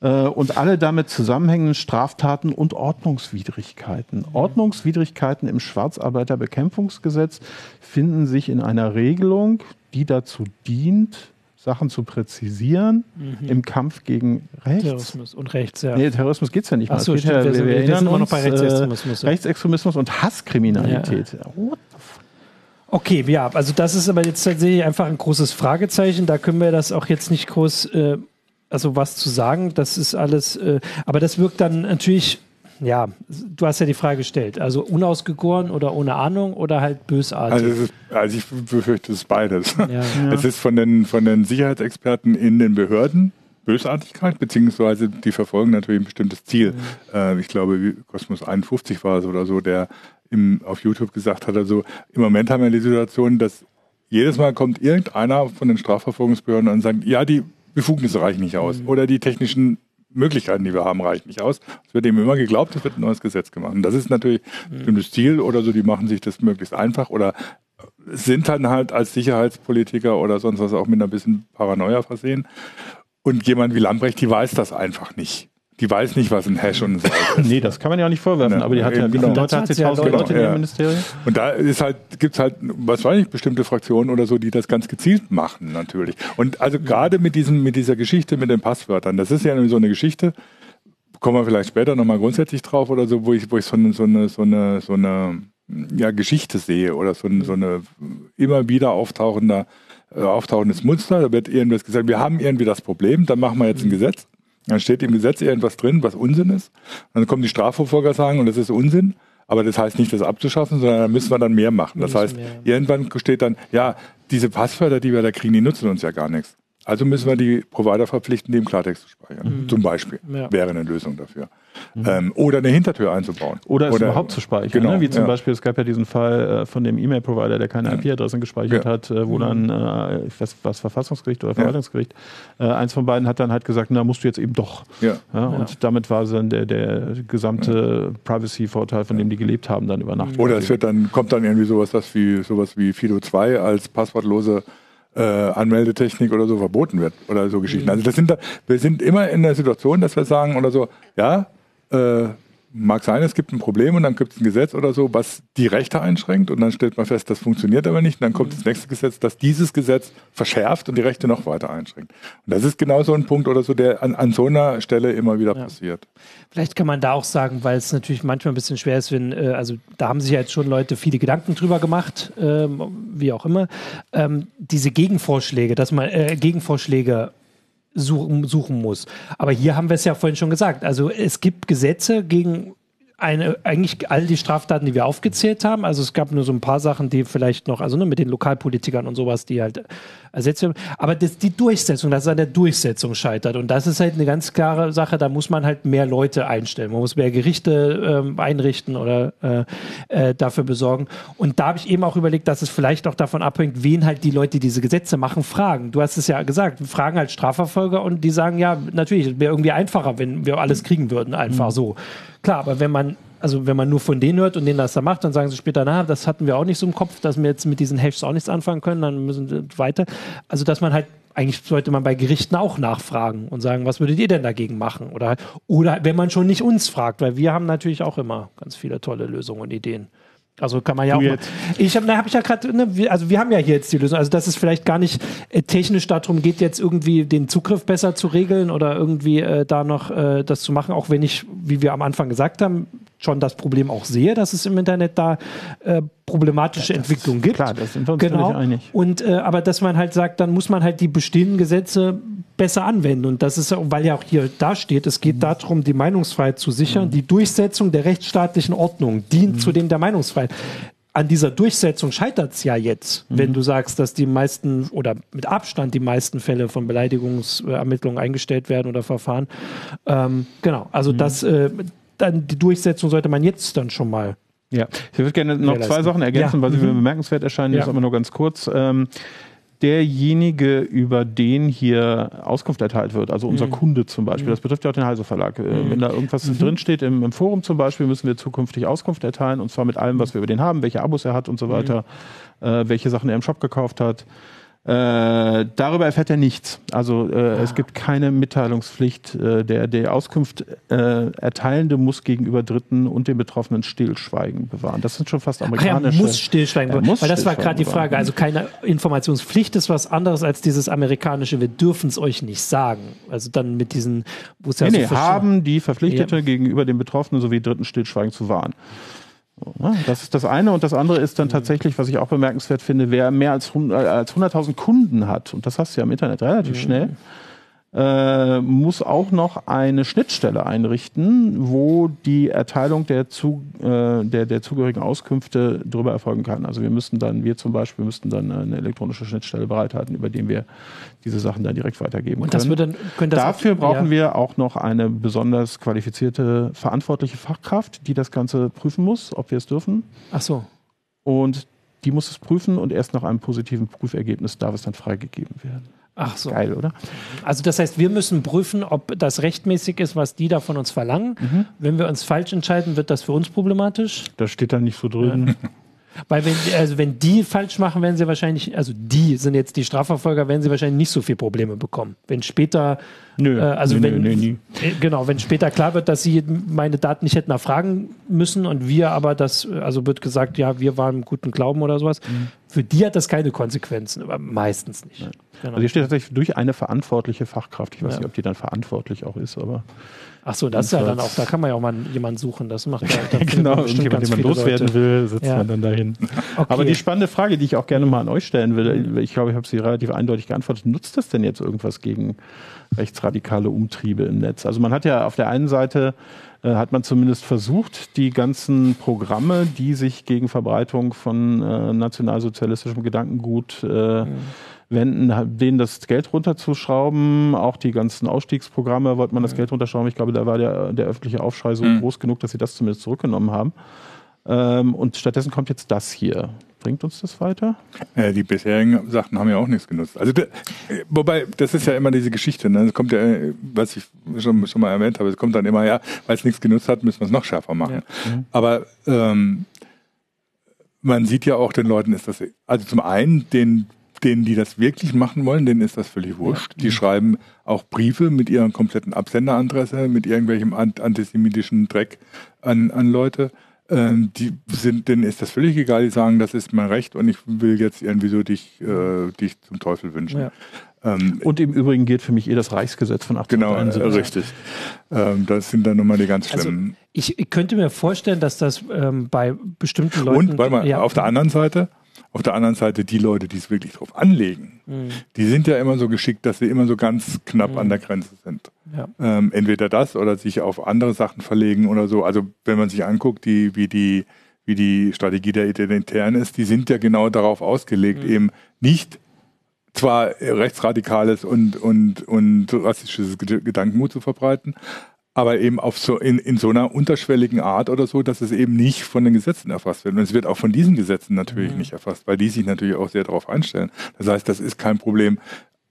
äh, und alle damit zusammenhängenden Straftaten und Ordnungswidrigkeiten. Ordnungswidrigkeiten im Schwarzarbeiterbekämpfungsgesetz finden sich in einer Regelung, die dazu dient, Sachen zu präzisieren mhm. im Kampf gegen Rechts. Terrorismus und Rechts, ja. Nee, Terrorismus geht es ja nicht mehr. Ach so, stimmt, ja, wir, wir, wir, sind immer noch bei Rechtsextremismus. Äh, Rechtsextremismus und Hasskriminalität. Ja. Okay, ja, also das ist aber jetzt tatsächlich einfach ein großes Fragezeichen. Da können wir das auch jetzt nicht groß, äh, also was zu sagen. Das ist alles, äh, aber das wirkt dann natürlich ja, du hast ja die Frage gestellt. Also unausgegoren oder ohne Ahnung oder halt bösartig? Also, ist, also ich befürchte, es ist beides. Ja. Ja. Es ist von den, von den Sicherheitsexperten in den Behörden Bösartigkeit, beziehungsweise die verfolgen natürlich ein bestimmtes Ziel. Mhm. Äh, ich glaube, Kosmos 51 war es oder so, der im, auf YouTube gesagt hat, also im Moment haben wir die Situation, dass jedes Mal kommt irgendeiner von den Strafverfolgungsbehörden und sagt, ja, die Befugnisse reichen nicht aus mhm. oder die technischen Möglichkeiten, die wir haben, reichen nicht aus. Es wird eben immer geglaubt, es wird ein neues Gesetz gemacht. Und das ist natürlich ein bestimmtes Ziel oder so, die machen sich das möglichst einfach oder sind dann halt als Sicherheitspolitiker oder sonst was auch mit einer bisschen Paranoia versehen. Und jemand wie Lambrecht, die weiß das einfach nicht. Die weiß nicht, was ein Hash und ein Salt ist. nee, das kann man ja auch nicht vorwerfen, ja, aber die hat ja genau. Leute, hat sie ja Leute, Leute ja. im Ministerium. Und da ist halt, gibt's halt, was weiß ich, bestimmte Fraktionen oder so, die das ganz gezielt machen, natürlich. Und also gerade mit diesem, mit dieser Geschichte mit den Passwörtern, das ist ja so eine Geschichte, kommen wir vielleicht später nochmal grundsätzlich drauf oder so, wo ich, wo ich so eine, so eine, so eine, so eine ja, Geschichte sehe oder so, eine, so eine immer wieder auftauchender, äh, auftauchendes Muster. Da wird irgendwas gesagt, wir haben irgendwie das Problem, dann machen wir jetzt ein Gesetz dann steht im Gesetz irgendwas drin, was Unsinn ist. Dann kommen die Strafverfolger sagen, und das ist Unsinn. Aber das heißt nicht, das abzuschaffen, sondern da müssen wir dann mehr machen. Das heißt, irgendwann steht dann, ja, diese Passwörter, die wir da kriegen, die nutzen uns ja gar nichts. Also müssen wir die Provider verpflichten, die im Klartext zu speichern. Mhm. Zum Beispiel. Ja. Wäre eine Lösung dafür. Mhm. Ähm, oder eine Hintertür einzubauen. Oder es oder, überhaupt zu speichern. Genau, ne? Wie zum ja. Beispiel, es gab ja diesen Fall äh, von dem E-Mail-Provider, der keine IP-Adressen gespeichert ja. hat, äh, wo mhm. dann, äh, ich weiß, was Verfassungsgericht oder Verwaltungsgericht, äh, eins von beiden hat dann halt gesagt, na, musst du jetzt eben doch. Ja. Und damit war dann der, der gesamte Privacy-Vorteil, von dem die gelebt haben, dann über Nacht. Oder es wird dann, kommt dann irgendwie sowas, das wie, sowas wie Fido 2 als passwortlose äh, Anmeldetechnik oder so verboten wird oder so Geschichten. Also das sind da, wir sind immer in der Situation, dass wir sagen oder so, ja, äh, mag sein, es gibt ein Problem und dann gibt es ein Gesetz oder so, was die Rechte einschränkt und dann stellt man fest, das funktioniert aber nicht. Und dann kommt mhm. das nächste Gesetz, das dieses Gesetz verschärft und die Rechte noch weiter einschränkt. Und das ist genau so ein Punkt oder so, der an, an so einer Stelle immer wieder ja. passiert. Vielleicht kann man da auch sagen, weil es natürlich manchmal ein bisschen schwer ist, wenn, äh, also da haben sich ja jetzt schon Leute viele Gedanken drüber gemacht, ähm, wie auch immer, ähm, diese Gegenvorschläge, dass man äh, Gegenvorschläge suchen, suchen muss. Aber hier haben wir es ja vorhin schon gesagt. Also es gibt Gesetze gegen eine, eigentlich all die Straftaten, die wir aufgezählt haben. Also es gab nur so ein paar Sachen, die vielleicht noch, also ne, mit den Lokalpolitikern und sowas, die halt ersetzt werden. Aber das, die Durchsetzung, dass es an der Durchsetzung scheitert. Und das ist halt eine ganz klare Sache, da muss man halt mehr Leute einstellen. Man muss mehr Gerichte ähm, einrichten oder äh, äh, dafür besorgen. Und da habe ich eben auch überlegt, dass es vielleicht auch davon abhängt, wen halt die Leute, die diese Gesetze machen, fragen. Du hast es ja gesagt, fragen halt Strafverfolger und die sagen, ja, natürlich, es wäre irgendwie einfacher, wenn wir alles kriegen würden, einfach mhm. so. Klar, aber wenn man also wenn man nur von denen hört und denen das da macht, dann sagen sie später, na, das hatten wir auch nicht so im Kopf, dass wir jetzt mit diesen Hashs auch nichts anfangen können, dann müssen wir weiter. Also dass man halt eigentlich sollte man bei Gerichten auch nachfragen und sagen, was würdet ihr denn dagegen machen? Oder, oder wenn man schon nicht uns fragt, weil wir haben natürlich auch immer ganz viele tolle Lösungen und Ideen. Also kann man ja du auch. Mal, ich habe hab ich ja gerade, ne, also wir haben ja hier jetzt die Lösung. Also dass es vielleicht gar nicht äh, technisch darum geht, jetzt irgendwie den Zugriff besser zu regeln oder irgendwie äh, da noch äh, das zu machen, auch wenn ich, wie wir am Anfang gesagt haben, schon das Problem auch sehe, dass es im Internet da äh, problematische ja, Entwicklungen gibt. Klar, das sind wir uns genau. einig. Und äh, aber dass man halt sagt, dann muss man halt die bestehenden Gesetze besser anwenden. Und das ist, weil ja auch hier da steht, es geht mhm. darum, die Meinungsfreiheit zu sichern. Mhm. Die Durchsetzung der rechtsstaatlichen Ordnung dient mhm. zu dem der Meinungsfreiheit an dieser Durchsetzung scheitert es ja jetzt, mhm. wenn du sagst, dass die meisten oder mit Abstand die meisten Fälle von Beleidigungsermittlungen eingestellt werden oder Verfahren. Ähm, genau, also mhm. das, äh, dann die Durchsetzung sollte man jetzt dann schon mal ja, ich würde gerne noch zwei Sachen ergänzen, ja. weil sie mir mhm. bemerkenswert erscheinen, ja. das aber nur ganz kurz. Ähm, derjenige, über den hier Auskunft erteilt wird, also unser mhm. Kunde zum Beispiel, mhm. das betrifft ja auch den Heise Verlag. Äh, mhm. Wenn da irgendwas mhm. drinsteht im, im, Forum zum Beispiel, müssen wir zukünftig Auskunft erteilen und zwar mit allem, was wir über den haben, welche Abos er hat und so weiter, mhm. äh, welche Sachen er im Shop gekauft hat. Äh, darüber erfährt er nichts. Also äh, ah. es gibt keine Mitteilungspflicht. Äh, der, der Auskunft äh, Erteilende muss gegenüber Dritten und den Betroffenen Stillschweigen bewahren. Das sind schon fast amerikanische. Ach, er muss Stillschweigen bewahren. Muss weil das war gerade die Frage. Also keine Informationspflicht ist was anderes als dieses amerikanische. Wir dürfen es euch nicht sagen. Also dann mit diesen, wo es ja nee, so nee, haben die Verpflichtete ja. gegenüber den Betroffenen sowie Dritten Stillschweigen zu wahren. Das ist das eine. Und das andere ist dann tatsächlich, was ich auch bemerkenswert finde, wer mehr als 100.000 Kunden hat, und das hast du ja im Internet relativ mhm. schnell, äh, muss auch noch eine Schnittstelle einrichten, wo die Erteilung der, zu, äh, der, der zugehörigen Auskünfte darüber erfolgen kann. Also wir müssten dann, wir zum Beispiel müssten dann eine elektronische Schnittstelle bereithalten, über die wir diese Sachen dann direkt weitergeben Und können. Würde, das Dafür auch, brauchen ja. wir auch noch eine besonders qualifizierte verantwortliche Fachkraft, die das Ganze prüfen muss, ob wir es dürfen. Ach so. Und die muss es prüfen und erst nach einem positiven Prüfergebnis darf es dann freigegeben werden. Ach so. Geil, oder? Also das heißt, wir müssen prüfen, ob das rechtmäßig ist, was die da von uns verlangen. Mhm. Wenn wir uns falsch entscheiden, wird das für uns problematisch. Das steht da nicht so drin. Ja. Weil wenn, also wenn die falsch machen, werden sie wahrscheinlich, also die sind jetzt die Strafverfolger, werden sie wahrscheinlich nicht so viele Probleme bekommen. Wenn später, nö, äh, also nö, wenn, nö, nö, äh, genau, wenn später klar wird, dass sie meine Daten nicht hätten erfragen müssen und wir aber das, also wird gesagt, ja, wir waren im guten Glauben oder sowas. Mhm. Für die hat das keine Konsequenzen, aber meistens nicht. Genau. Also hier steht tatsächlich durch eine verantwortliche Fachkraft. Ich weiß ja. nicht, ob die dann verantwortlich auch ist, aber Ach so, das ist ja dann auch, da kann man ja auch mal jemanden suchen. Das macht ja, genau, irgendjemand, den man loswerden Leute. will, sitzt ja. man dann dahin. Okay. Aber die spannende Frage, die ich auch gerne mal an euch stellen will, ich glaube, ich habe sie relativ eindeutig geantwortet. Nutzt das denn jetzt irgendwas gegen rechtsradikale Umtriebe im Netz? Also man hat ja auf der einen Seite äh, hat man zumindest versucht, die ganzen Programme, die sich gegen Verbreitung von äh, nationalsozialistischem Gedankengut äh, mhm wenden, denen das Geld runterzuschrauben. Auch die ganzen Ausstiegsprogramme wollte man das Geld runterschrauben. Ich glaube, da war der, der öffentliche Aufschrei so mhm. groß genug, dass sie das zumindest zurückgenommen haben. Ähm, und stattdessen kommt jetzt das hier. Bringt uns das weiter? Ja, die bisherigen Sachen haben ja auch nichts genutzt. Also, wobei, das ist ja immer diese Geschichte. Ne? Es kommt ja, was ich schon, schon mal erwähnt habe, es kommt dann immer, ja, weil es nichts genutzt hat, müssen wir es noch schärfer machen. Ja. Mhm. Aber ähm, man sieht ja auch den Leuten ist das, also zum einen den denen, die das wirklich machen wollen, denen ist das völlig wurscht. Die schreiben auch Briefe mit ihrer kompletten Absenderadresse, mit irgendwelchem antisemitischen Dreck an, an Leute. Ähm, die sind, denen ist das völlig egal, die sagen, das ist mein Recht und ich will jetzt irgendwie so dich, äh, dich zum Teufel wünschen. Ja. Ähm, und im Übrigen gilt für mich eh das Reichsgesetz von 1871. Genau, äh, richtig. Ähm, das sind dann nochmal die ganz also, schlimmen. Also ich, ich, könnte mir vorstellen, dass das ähm, bei bestimmten Leuten. Und, warte mal, ja. auf der anderen Seite, auf der anderen Seite die Leute, die es wirklich drauf anlegen, mhm. die sind ja immer so geschickt, dass sie immer so ganz knapp mhm. an der Grenze sind. Ja. Ähm, entweder das oder sich auf andere Sachen verlegen oder so. Also wenn man sich anguckt, die, wie die wie die Strategie der Identitären ist, die sind ja genau darauf ausgelegt, mhm. eben nicht zwar rechtsradikales und, und, und rassistisches Gedankenmut zu verbreiten, aber eben auf so in, in so einer unterschwelligen Art oder so, dass es eben nicht von den Gesetzen erfasst wird. Und es wird auch von diesen Gesetzen natürlich mhm. nicht erfasst, weil die sich natürlich auch sehr darauf einstellen. Das heißt, das ist kein Problem.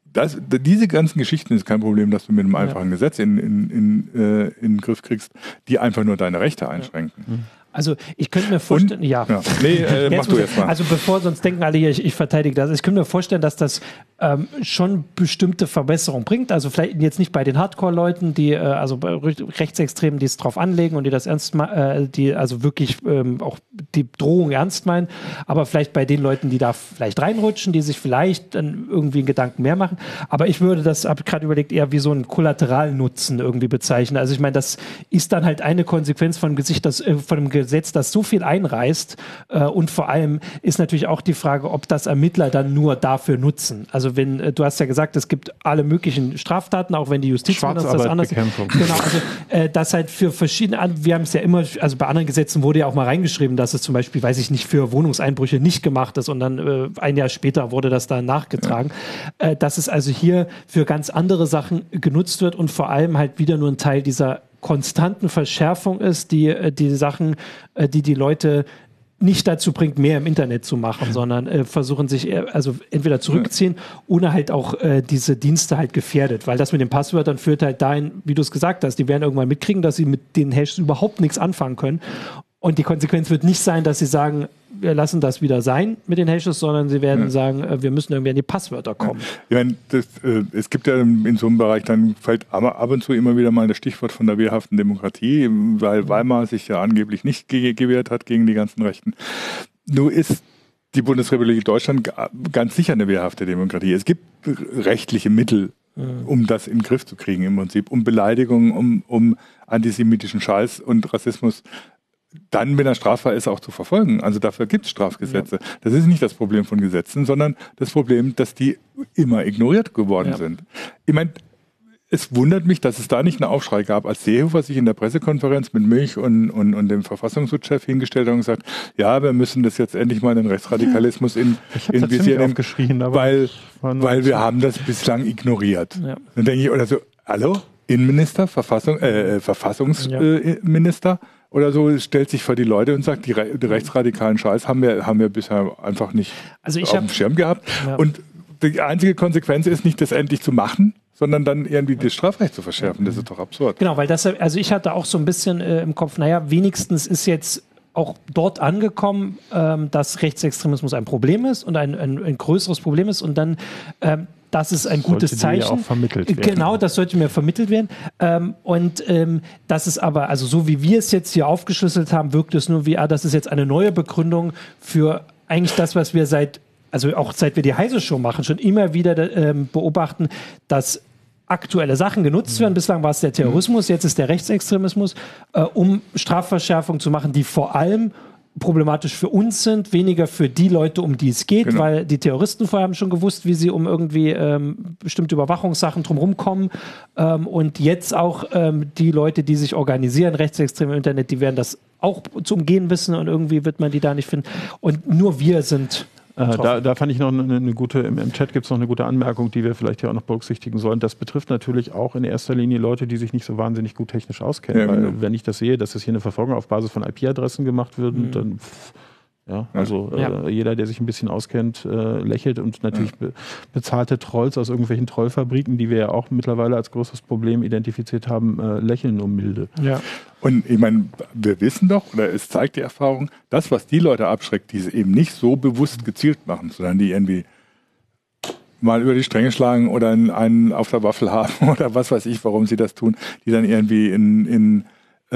Das, diese ganzen Geschichten ist kein Problem, dass du mit einem einfachen ja. Gesetz in, in, in, äh, in den Griff kriegst, die einfach nur deine Rechte einschränken. Ja. Mhm. Also ich könnte mir vorstellen, Und, ja. ja. Nee, äh, mach du jetzt mal. Also bevor sonst denken alle hier, ich, ich verteidige das. Ich könnte mir vorstellen, dass das ähm, schon bestimmte Verbesserungen bringt. Also vielleicht jetzt nicht bei den Hardcore-Leuten, die äh, also bei Rechtsextremen, die es drauf anlegen und die das ernst, äh, die also wirklich ähm, auch die Drohung ernst meinen, aber vielleicht bei den Leuten, die da vielleicht reinrutschen, die sich vielleicht dann irgendwie einen Gedanken mehr machen. Aber ich würde das, habe gerade überlegt, eher wie so einen Kollateralnutzen irgendwie bezeichnen. Also ich meine, das ist dann halt eine Konsequenz von Gesicht, das äh, von einem Gesetz, das so viel einreißt. Äh, und vor allem ist natürlich auch die Frage, ob das Ermittler dann nur dafür nutzen. Also also wenn, äh, du hast ja gesagt, es gibt alle möglichen Straftaten, auch wenn die Justiz das anders. Genau, also äh, das halt für verschiedene, wir haben es ja immer, also bei anderen Gesetzen wurde ja auch mal reingeschrieben, dass es zum Beispiel, weiß ich nicht, für Wohnungseinbrüche nicht gemacht ist und dann äh, ein Jahr später wurde das dann nachgetragen. Ja. Äh, dass es also hier für ganz andere Sachen genutzt wird und vor allem halt wieder nur ein Teil dieser konstanten Verschärfung ist, die äh, die Sachen, äh, die die Leute nicht dazu bringt, mehr im Internet zu machen, sondern äh, versuchen sich eher, also entweder zurückziehen oder halt auch äh, diese Dienste halt gefährdet, weil das mit den Passwörtern führt halt dahin, wie du es gesagt hast, die werden irgendwann mitkriegen, dass sie mit den Hashes überhaupt nichts anfangen können und die Konsequenz wird nicht sein, dass sie sagen, wir lassen das wieder sein mit den Hashes, sondern sie werden ja. sagen, äh, wir müssen irgendwie an die Passwörter kommen. Ja, ich meine, das, äh, es gibt ja in so einem Bereich, dann fällt aber ab und zu immer wieder mal das Stichwort von der wehrhaften Demokratie, weil Weimar sich ja angeblich nicht ge gewehrt hat gegen die ganzen Rechten. Nur ist die Bundesrepublik Deutschland ganz sicher eine wehrhafte Demokratie. Es gibt rechtliche Mittel, mhm. um das in den Griff zu kriegen im Prinzip, um Beleidigungen, um, um antisemitischen Scheiß und Rassismus dann, wenn er strafbar ist, auch zu verfolgen. Also dafür gibt es Strafgesetze. Ja. Das ist nicht das Problem von Gesetzen, sondern das Problem, dass die immer ignoriert geworden ja. sind. Ich meine, es wundert mich, dass es da nicht einen Aufschrei gab, als Seehofer sich in der Pressekonferenz mit mich und, und, und dem Verfassungsschutzchef hingestellt hat und gesagt, ja, wir müssen das jetzt endlich mal den Rechtsradikalismus in, in Visier geschrien, weil, weil wir haben das bislang ignoriert. Ja. Dann denke ich, oder so, hallo? Innenminister, Verfassung, äh, Verfassungsminister, ja oder so stellt sich vor die Leute und sagt, die, Re die rechtsradikalen Scheiß haben wir, haben wir bisher einfach nicht also auf dem Schirm gehabt. Ja. Und die einzige Konsequenz ist nicht, das endlich zu machen, sondern dann irgendwie das Strafrecht zu verschärfen. Das ist doch absurd. Genau, weil das, also ich hatte auch so ein bisschen äh, im Kopf, naja, wenigstens ist jetzt auch dort angekommen, ähm, dass Rechtsextremismus ein Problem ist und ein, ein, ein größeres Problem ist und dann ähm, das ist ein gutes sollte Zeichen. Auch vermittelt werden. Genau, das sollte mir vermittelt werden. Ähm, und ähm, das ist aber, also so wie wir es jetzt hier aufgeschlüsselt haben, wirkt es nur wie, ah, das ist jetzt eine neue Begründung für eigentlich das, was wir seit, also auch seit wir die Heise Show machen, schon immer wieder ähm, beobachten, dass aktuelle Sachen genutzt werden. Bislang war es der Terrorismus, jetzt ist der Rechtsextremismus, äh, um Strafverschärfung zu machen, die vor allem problematisch für uns sind, weniger für die Leute, um die es geht, genau. weil die Terroristen vorher haben schon gewusst, wie sie um irgendwie ähm, bestimmte Überwachungssachen drumherum kommen. Ähm, und jetzt auch ähm, die Leute, die sich organisieren, rechtsextrem im Internet, die werden das auch zu umgehen wissen und irgendwie wird man die da nicht finden. Und nur wir sind äh, da, da, fand ich noch eine, eine gute, im, im Chat gibt es noch eine gute Anmerkung, die wir vielleicht hier auch noch berücksichtigen sollen. Das betrifft natürlich auch in erster Linie Leute, die sich nicht so wahnsinnig gut technisch auskennen. Ja, weil genau. wenn ich das sehe, dass das hier eine Verfolgung auf Basis von IP-Adressen gemacht wird, mhm. dann pff, ja, also ja. Äh, jeder, der sich ein bisschen auskennt, äh, lächelt und natürlich ja. be bezahlte Trolls aus irgendwelchen Trollfabriken, die wir ja auch mittlerweile als größtes Problem identifiziert haben, äh, lächeln nur milde. Ja. Und ich meine, wir wissen doch, oder es zeigt die Erfahrung, das, was die Leute abschreckt, die es eben nicht so bewusst gezielt machen, sondern die irgendwie mal über die Stränge schlagen oder einen auf der Waffel haben oder was weiß ich, warum sie das tun, die dann irgendwie in, in äh,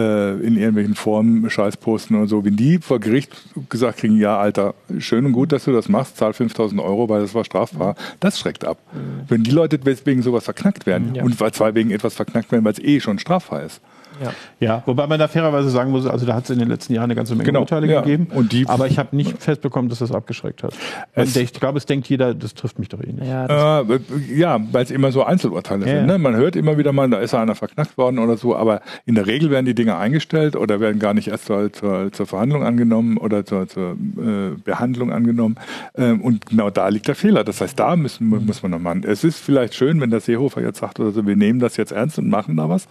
in irgendwelchen Formen Scheiß posten oder so, wenn die vor Gericht gesagt kriegen, ja, Alter, schön und gut, dass du das machst, zahl 5000 Euro, weil das war strafbar, das schreckt ab. Mhm. Wenn die Leute wegen sowas verknackt werden ja. und zwar wegen etwas verknackt werden, weil es eh schon strafbar ist. Ja. ja, wobei man da fairerweise sagen muss, also da hat es in den letzten Jahren eine ganze Menge genau. Urteile ja. gegeben. Und die aber ich habe nicht festbekommen, dass das abgeschreckt hat. Es ich glaube, es denkt jeder, das trifft mich doch eh nicht. Ja, äh, ja weil es immer so Einzelurteile ja. sind. Ne? Man hört immer wieder mal, da ist einer verknackt worden oder so, aber in der Regel werden die Dinge eingestellt oder werden gar nicht erst zur, zur, zur Verhandlung angenommen oder zur, zur äh, Behandlung angenommen. Ähm, und genau da liegt der Fehler. Das heißt, da müssen, muss man nochmal. Es ist vielleicht schön, wenn der Seehofer jetzt sagt oder so, wir nehmen das jetzt ernst und machen da was.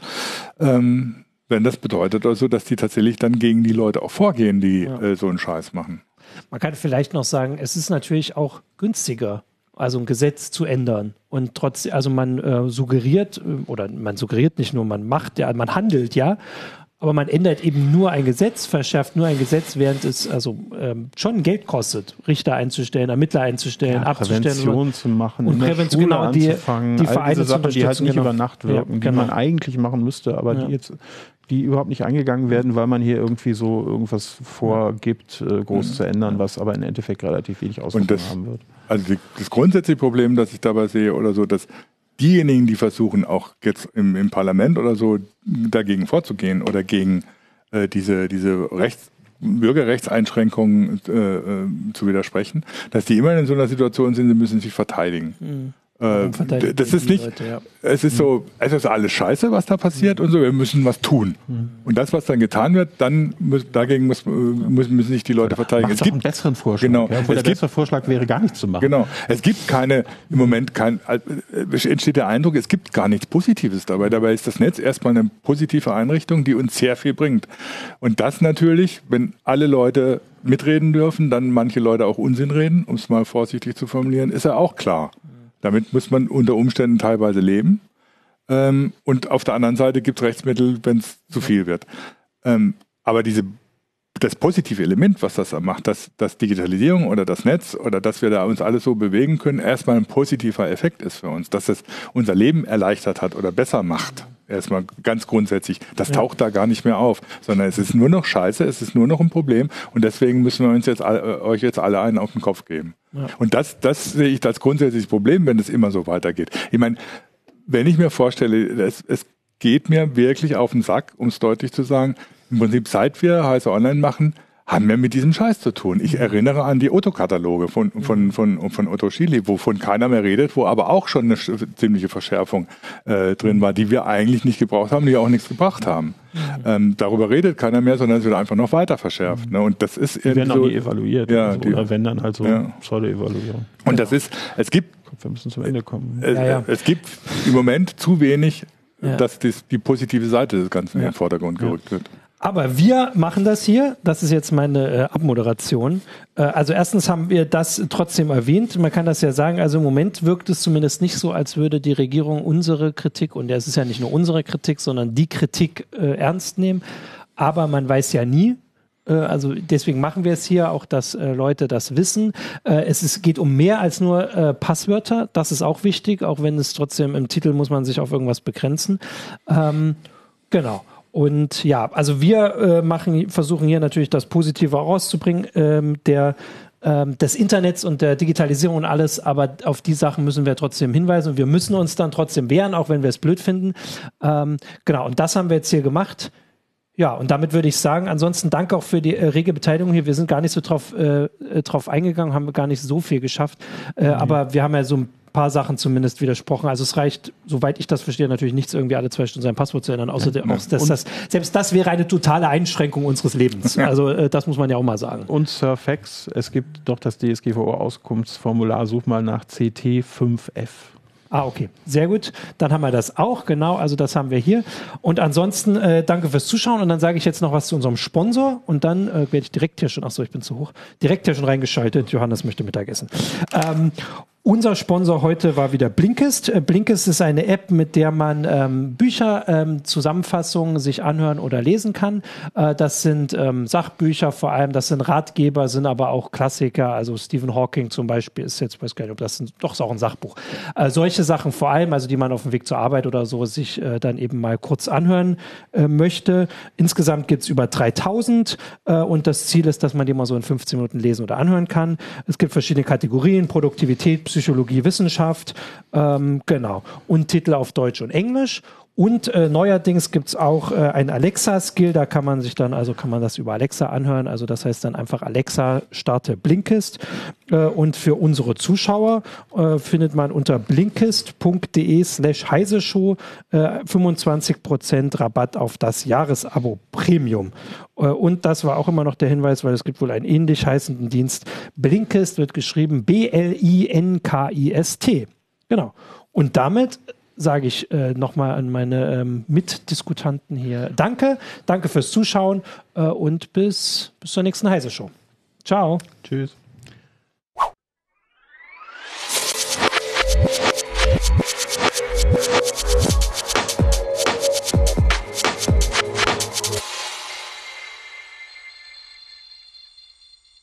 Ähm, wenn das bedeutet also, dass die tatsächlich dann gegen die Leute auch vorgehen, die ja. äh, so einen Scheiß machen. Man kann vielleicht noch sagen, es ist natürlich auch günstiger, also ein Gesetz zu ändern. Und trotzdem, also man äh, suggeriert, äh, oder man suggeriert nicht nur, man macht ja, man handelt ja, aber man ändert eben nur ein Gesetz, verschärft nur ein Gesetz, während es also ähm, schon Geld kostet, Richter einzustellen, Ermittler einzustellen, ja, abzustellen. Prävention zu machen, und Prävention, genau, die, die Vereine Sachen, die halt nicht genau. über Nacht wirken, ja, genau. die man eigentlich machen müsste, aber ja. die jetzt die überhaupt nicht angegangen werden, weil man hier irgendwie so irgendwas vorgibt, äh, groß mhm. zu ändern, was aber im Endeffekt relativ wenig Auswirkungen haben wird. Also die, das grundsätzliche Problem, das ich dabei sehe oder so, dass diejenigen, die versuchen, auch jetzt im, im Parlament oder so dagegen vorzugehen oder gegen äh, diese, diese Rechts Bürgerrechtseinschränkungen äh, äh, zu widersprechen, dass die immer in so einer Situation sind, sie müssen sich verteidigen. Mhm. Äh, das ist nicht, Leute, ja. es ist so, es ist alles scheiße, was da passiert mhm. und so, wir müssen was tun. Mhm. Und das, was dann getan wird, dann muss, dagegen muss, müssen, müssen sich die Leute verteidigen. Es gibt einen besseren Vorschlag. Genau. Ja, es der gibt, bessere Vorschlag wäre gar nichts zu machen. Genau. Es gibt keine, im Moment kein, äh, entsteht der Eindruck, es gibt gar nichts Positives dabei. Dabei ist das Netz erstmal eine positive Einrichtung, die uns sehr viel bringt. Und das natürlich, wenn alle Leute mitreden dürfen, dann manche Leute auch Unsinn reden, um es mal vorsichtig zu formulieren, ist ja auch klar. Damit muss man unter Umständen teilweise leben. Ähm, und auf der anderen Seite gibt es Rechtsmittel, wenn es zu viel wird. Ähm, aber diese, das positive Element, was das macht, dass, dass Digitalisierung oder das Netz oder dass wir da uns alles so bewegen können, erstmal ein positiver Effekt ist für uns, dass es unser Leben erleichtert hat oder besser macht. Erstmal ganz grundsätzlich. Das taucht da gar nicht mehr auf, sondern es ist nur noch Scheiße, es ist nur noch ein Problem und deswegen müssen wir uns jetzt, äh, euch jetzt alle einen auf den Kopf geben. Ja. Und das, das sehe ich als grundsätzliches Problem, wenn es immer so weitergeht. Ich meine, wenn ich mir vorstelle, es, es geht mir wirklich auf den Sack, um es deutlich zu sagen, im Prinzip seit wir Heiße Online machen, haben wir mit diesem Scheiß zu tun. Ich erinnere an die Otto-Kataloge von, von, von, von Otto Schily, wovon keiner mehr redet, wo aber auch schon eine ziemliche Verschärfung äh, drin war, die wir eigentlich nicht gebraucht haben, die auch nichts gebracht haben. Mhm. Ähm, darüber redet keiner mehr, sondern es wird einfach noch weiter verschärft. Ne? Und das ist die werden so, auch nie evaluiert. Ja, also, die, oder wenn dann halt so ja. Pseudo-Evaluierung. Und das ist, es gibt, wir müssen zum Ende kommen. Es, ja, ja. es gibt im Moment zu wenig, dass die, die positive Seite des Ganzen in den Vordergrund gerückt wird. Aber wir machen das hier. Das ist jetzt meine äh, Abmoderation. Äh, also erstens haben wir das trotzdem erwähnt. Man kann das ja sagen. Also im Moment wirkt es zumindest nicht so, als würde die Regierung unsere Kritik, und es ist ja nicht nur unsere Kritik, sondern die Kritik äh, ernst nehmen. Aber man weiß ja nie. Äh, also deswegen machen wir es hier auch, dass äh, Leute das wissen. Äh, es ist, geht um mehr als nur Passwörter. Das ist auch wichtig, auch wenn es trotzdem im Titel muss man sich auf irgendwas begrenzen. Ähm, genau. Und ja, also wir äh, machen, versuchen hier natürlich das Positive rauszubringen, ähm, der ähm, des Internets und der Digitalisierung und alles, aber auf die Sachen müssen wir trotzdem hinweisen und wir müssen uns dann trotzdem wehren, auch wenn wir es blöd finden. Ähm, genau, und das haben wir jetzt hier gemacht. Ja, und damit würde ich sagen, ansonsten danke auch für die äh, rege Beteiligung hier. Wir sind gar nicht so drauf, äh, äh drauf eingegangen, haben gar nicht so viel geschafft. Äh, mhm. Aber wir haben ja so ein paar Sachen zumindest widersprochen. Also es reicht, soweit ich das verstehe, natürlich nichts, irgendwie alle zwei Stunden sein Passwort zu ändern. Außerdem ja, auch, dass das, selbst das wäre eine totale Einschränkung unseres Lebens. Also äh, das muss man ja auch mal sagen. Und Surfax, es gibt doch das DSGVO-Auskunftsformular, such mal nach CT5F. Ah, okay. Sehr gut. Dann haben wir das auch. Genau, also das haben wir hier. Und ansonsten äh, danke fürs Zuschauen. Und dann sage ich jetzt noch was zu unserem Sponsor. Und dann äh, werde ich direkt hier schon, achso, ich bin zu hoch, direkt hier schon reingeschaltet. Johannes möchte Mittagessen. Ähm, Unser Sponsor heute war wieder Blinkist. Äh, Blinkist ist eine App, mit der man ähm, Bücher, ähm, Zusammenfassungen sich anhören oder lesen kann. Äh, das sind ähm, Sachbücher vor allem, das sind Ratgeber, sind aber auch Klassiker. Also Stephen Hawking zum Beispiel ist jetzt, weiß gar nicht, ob das ein, doch ist auch ein Sachbuch. Äh, solche Sachen vor allem, also die man auf dem Weg zur Arbeit oder so sich äh, dann eben mal kurz anhören äh, möchte. Insgesamt gibt es über 3000 äh, und das Ziel ist, dass man die mal so in 15 Minuten lesen oder anhören kann. Es gibt verschiedene Kategorien, Produktivität, Psychologie, Wissenschaft, ähm, genau. Und Titel auf Deutsch und Englisch. Und äh, neuerdings gibt's auch äh, ein Alexa-Skill, da kann man sich dann, also kann man das über Alexa anhören. Also das heißt dann einfach Alexa starte Blinkist. Äh, und für unsere Zuschauer äh, findet man unter blinkist.de slash heiseshow äh, 25% Rabatt auf das Jahresabo Premium. Äh, und das war auch immer noch der Hinweis, weil es gibt wohl einen ähnlich heißenden Dienst. Blinkist wird geschrieben B-L-I-N-K-I-S-T. Genau. Und damit sage ich äh, nochmal an meine ähm, Mitdiskutanten hier Danke, danke fürs Zuschauen äh, und bis, bis zur nächsten Heise Show. Ciao. Tschüss.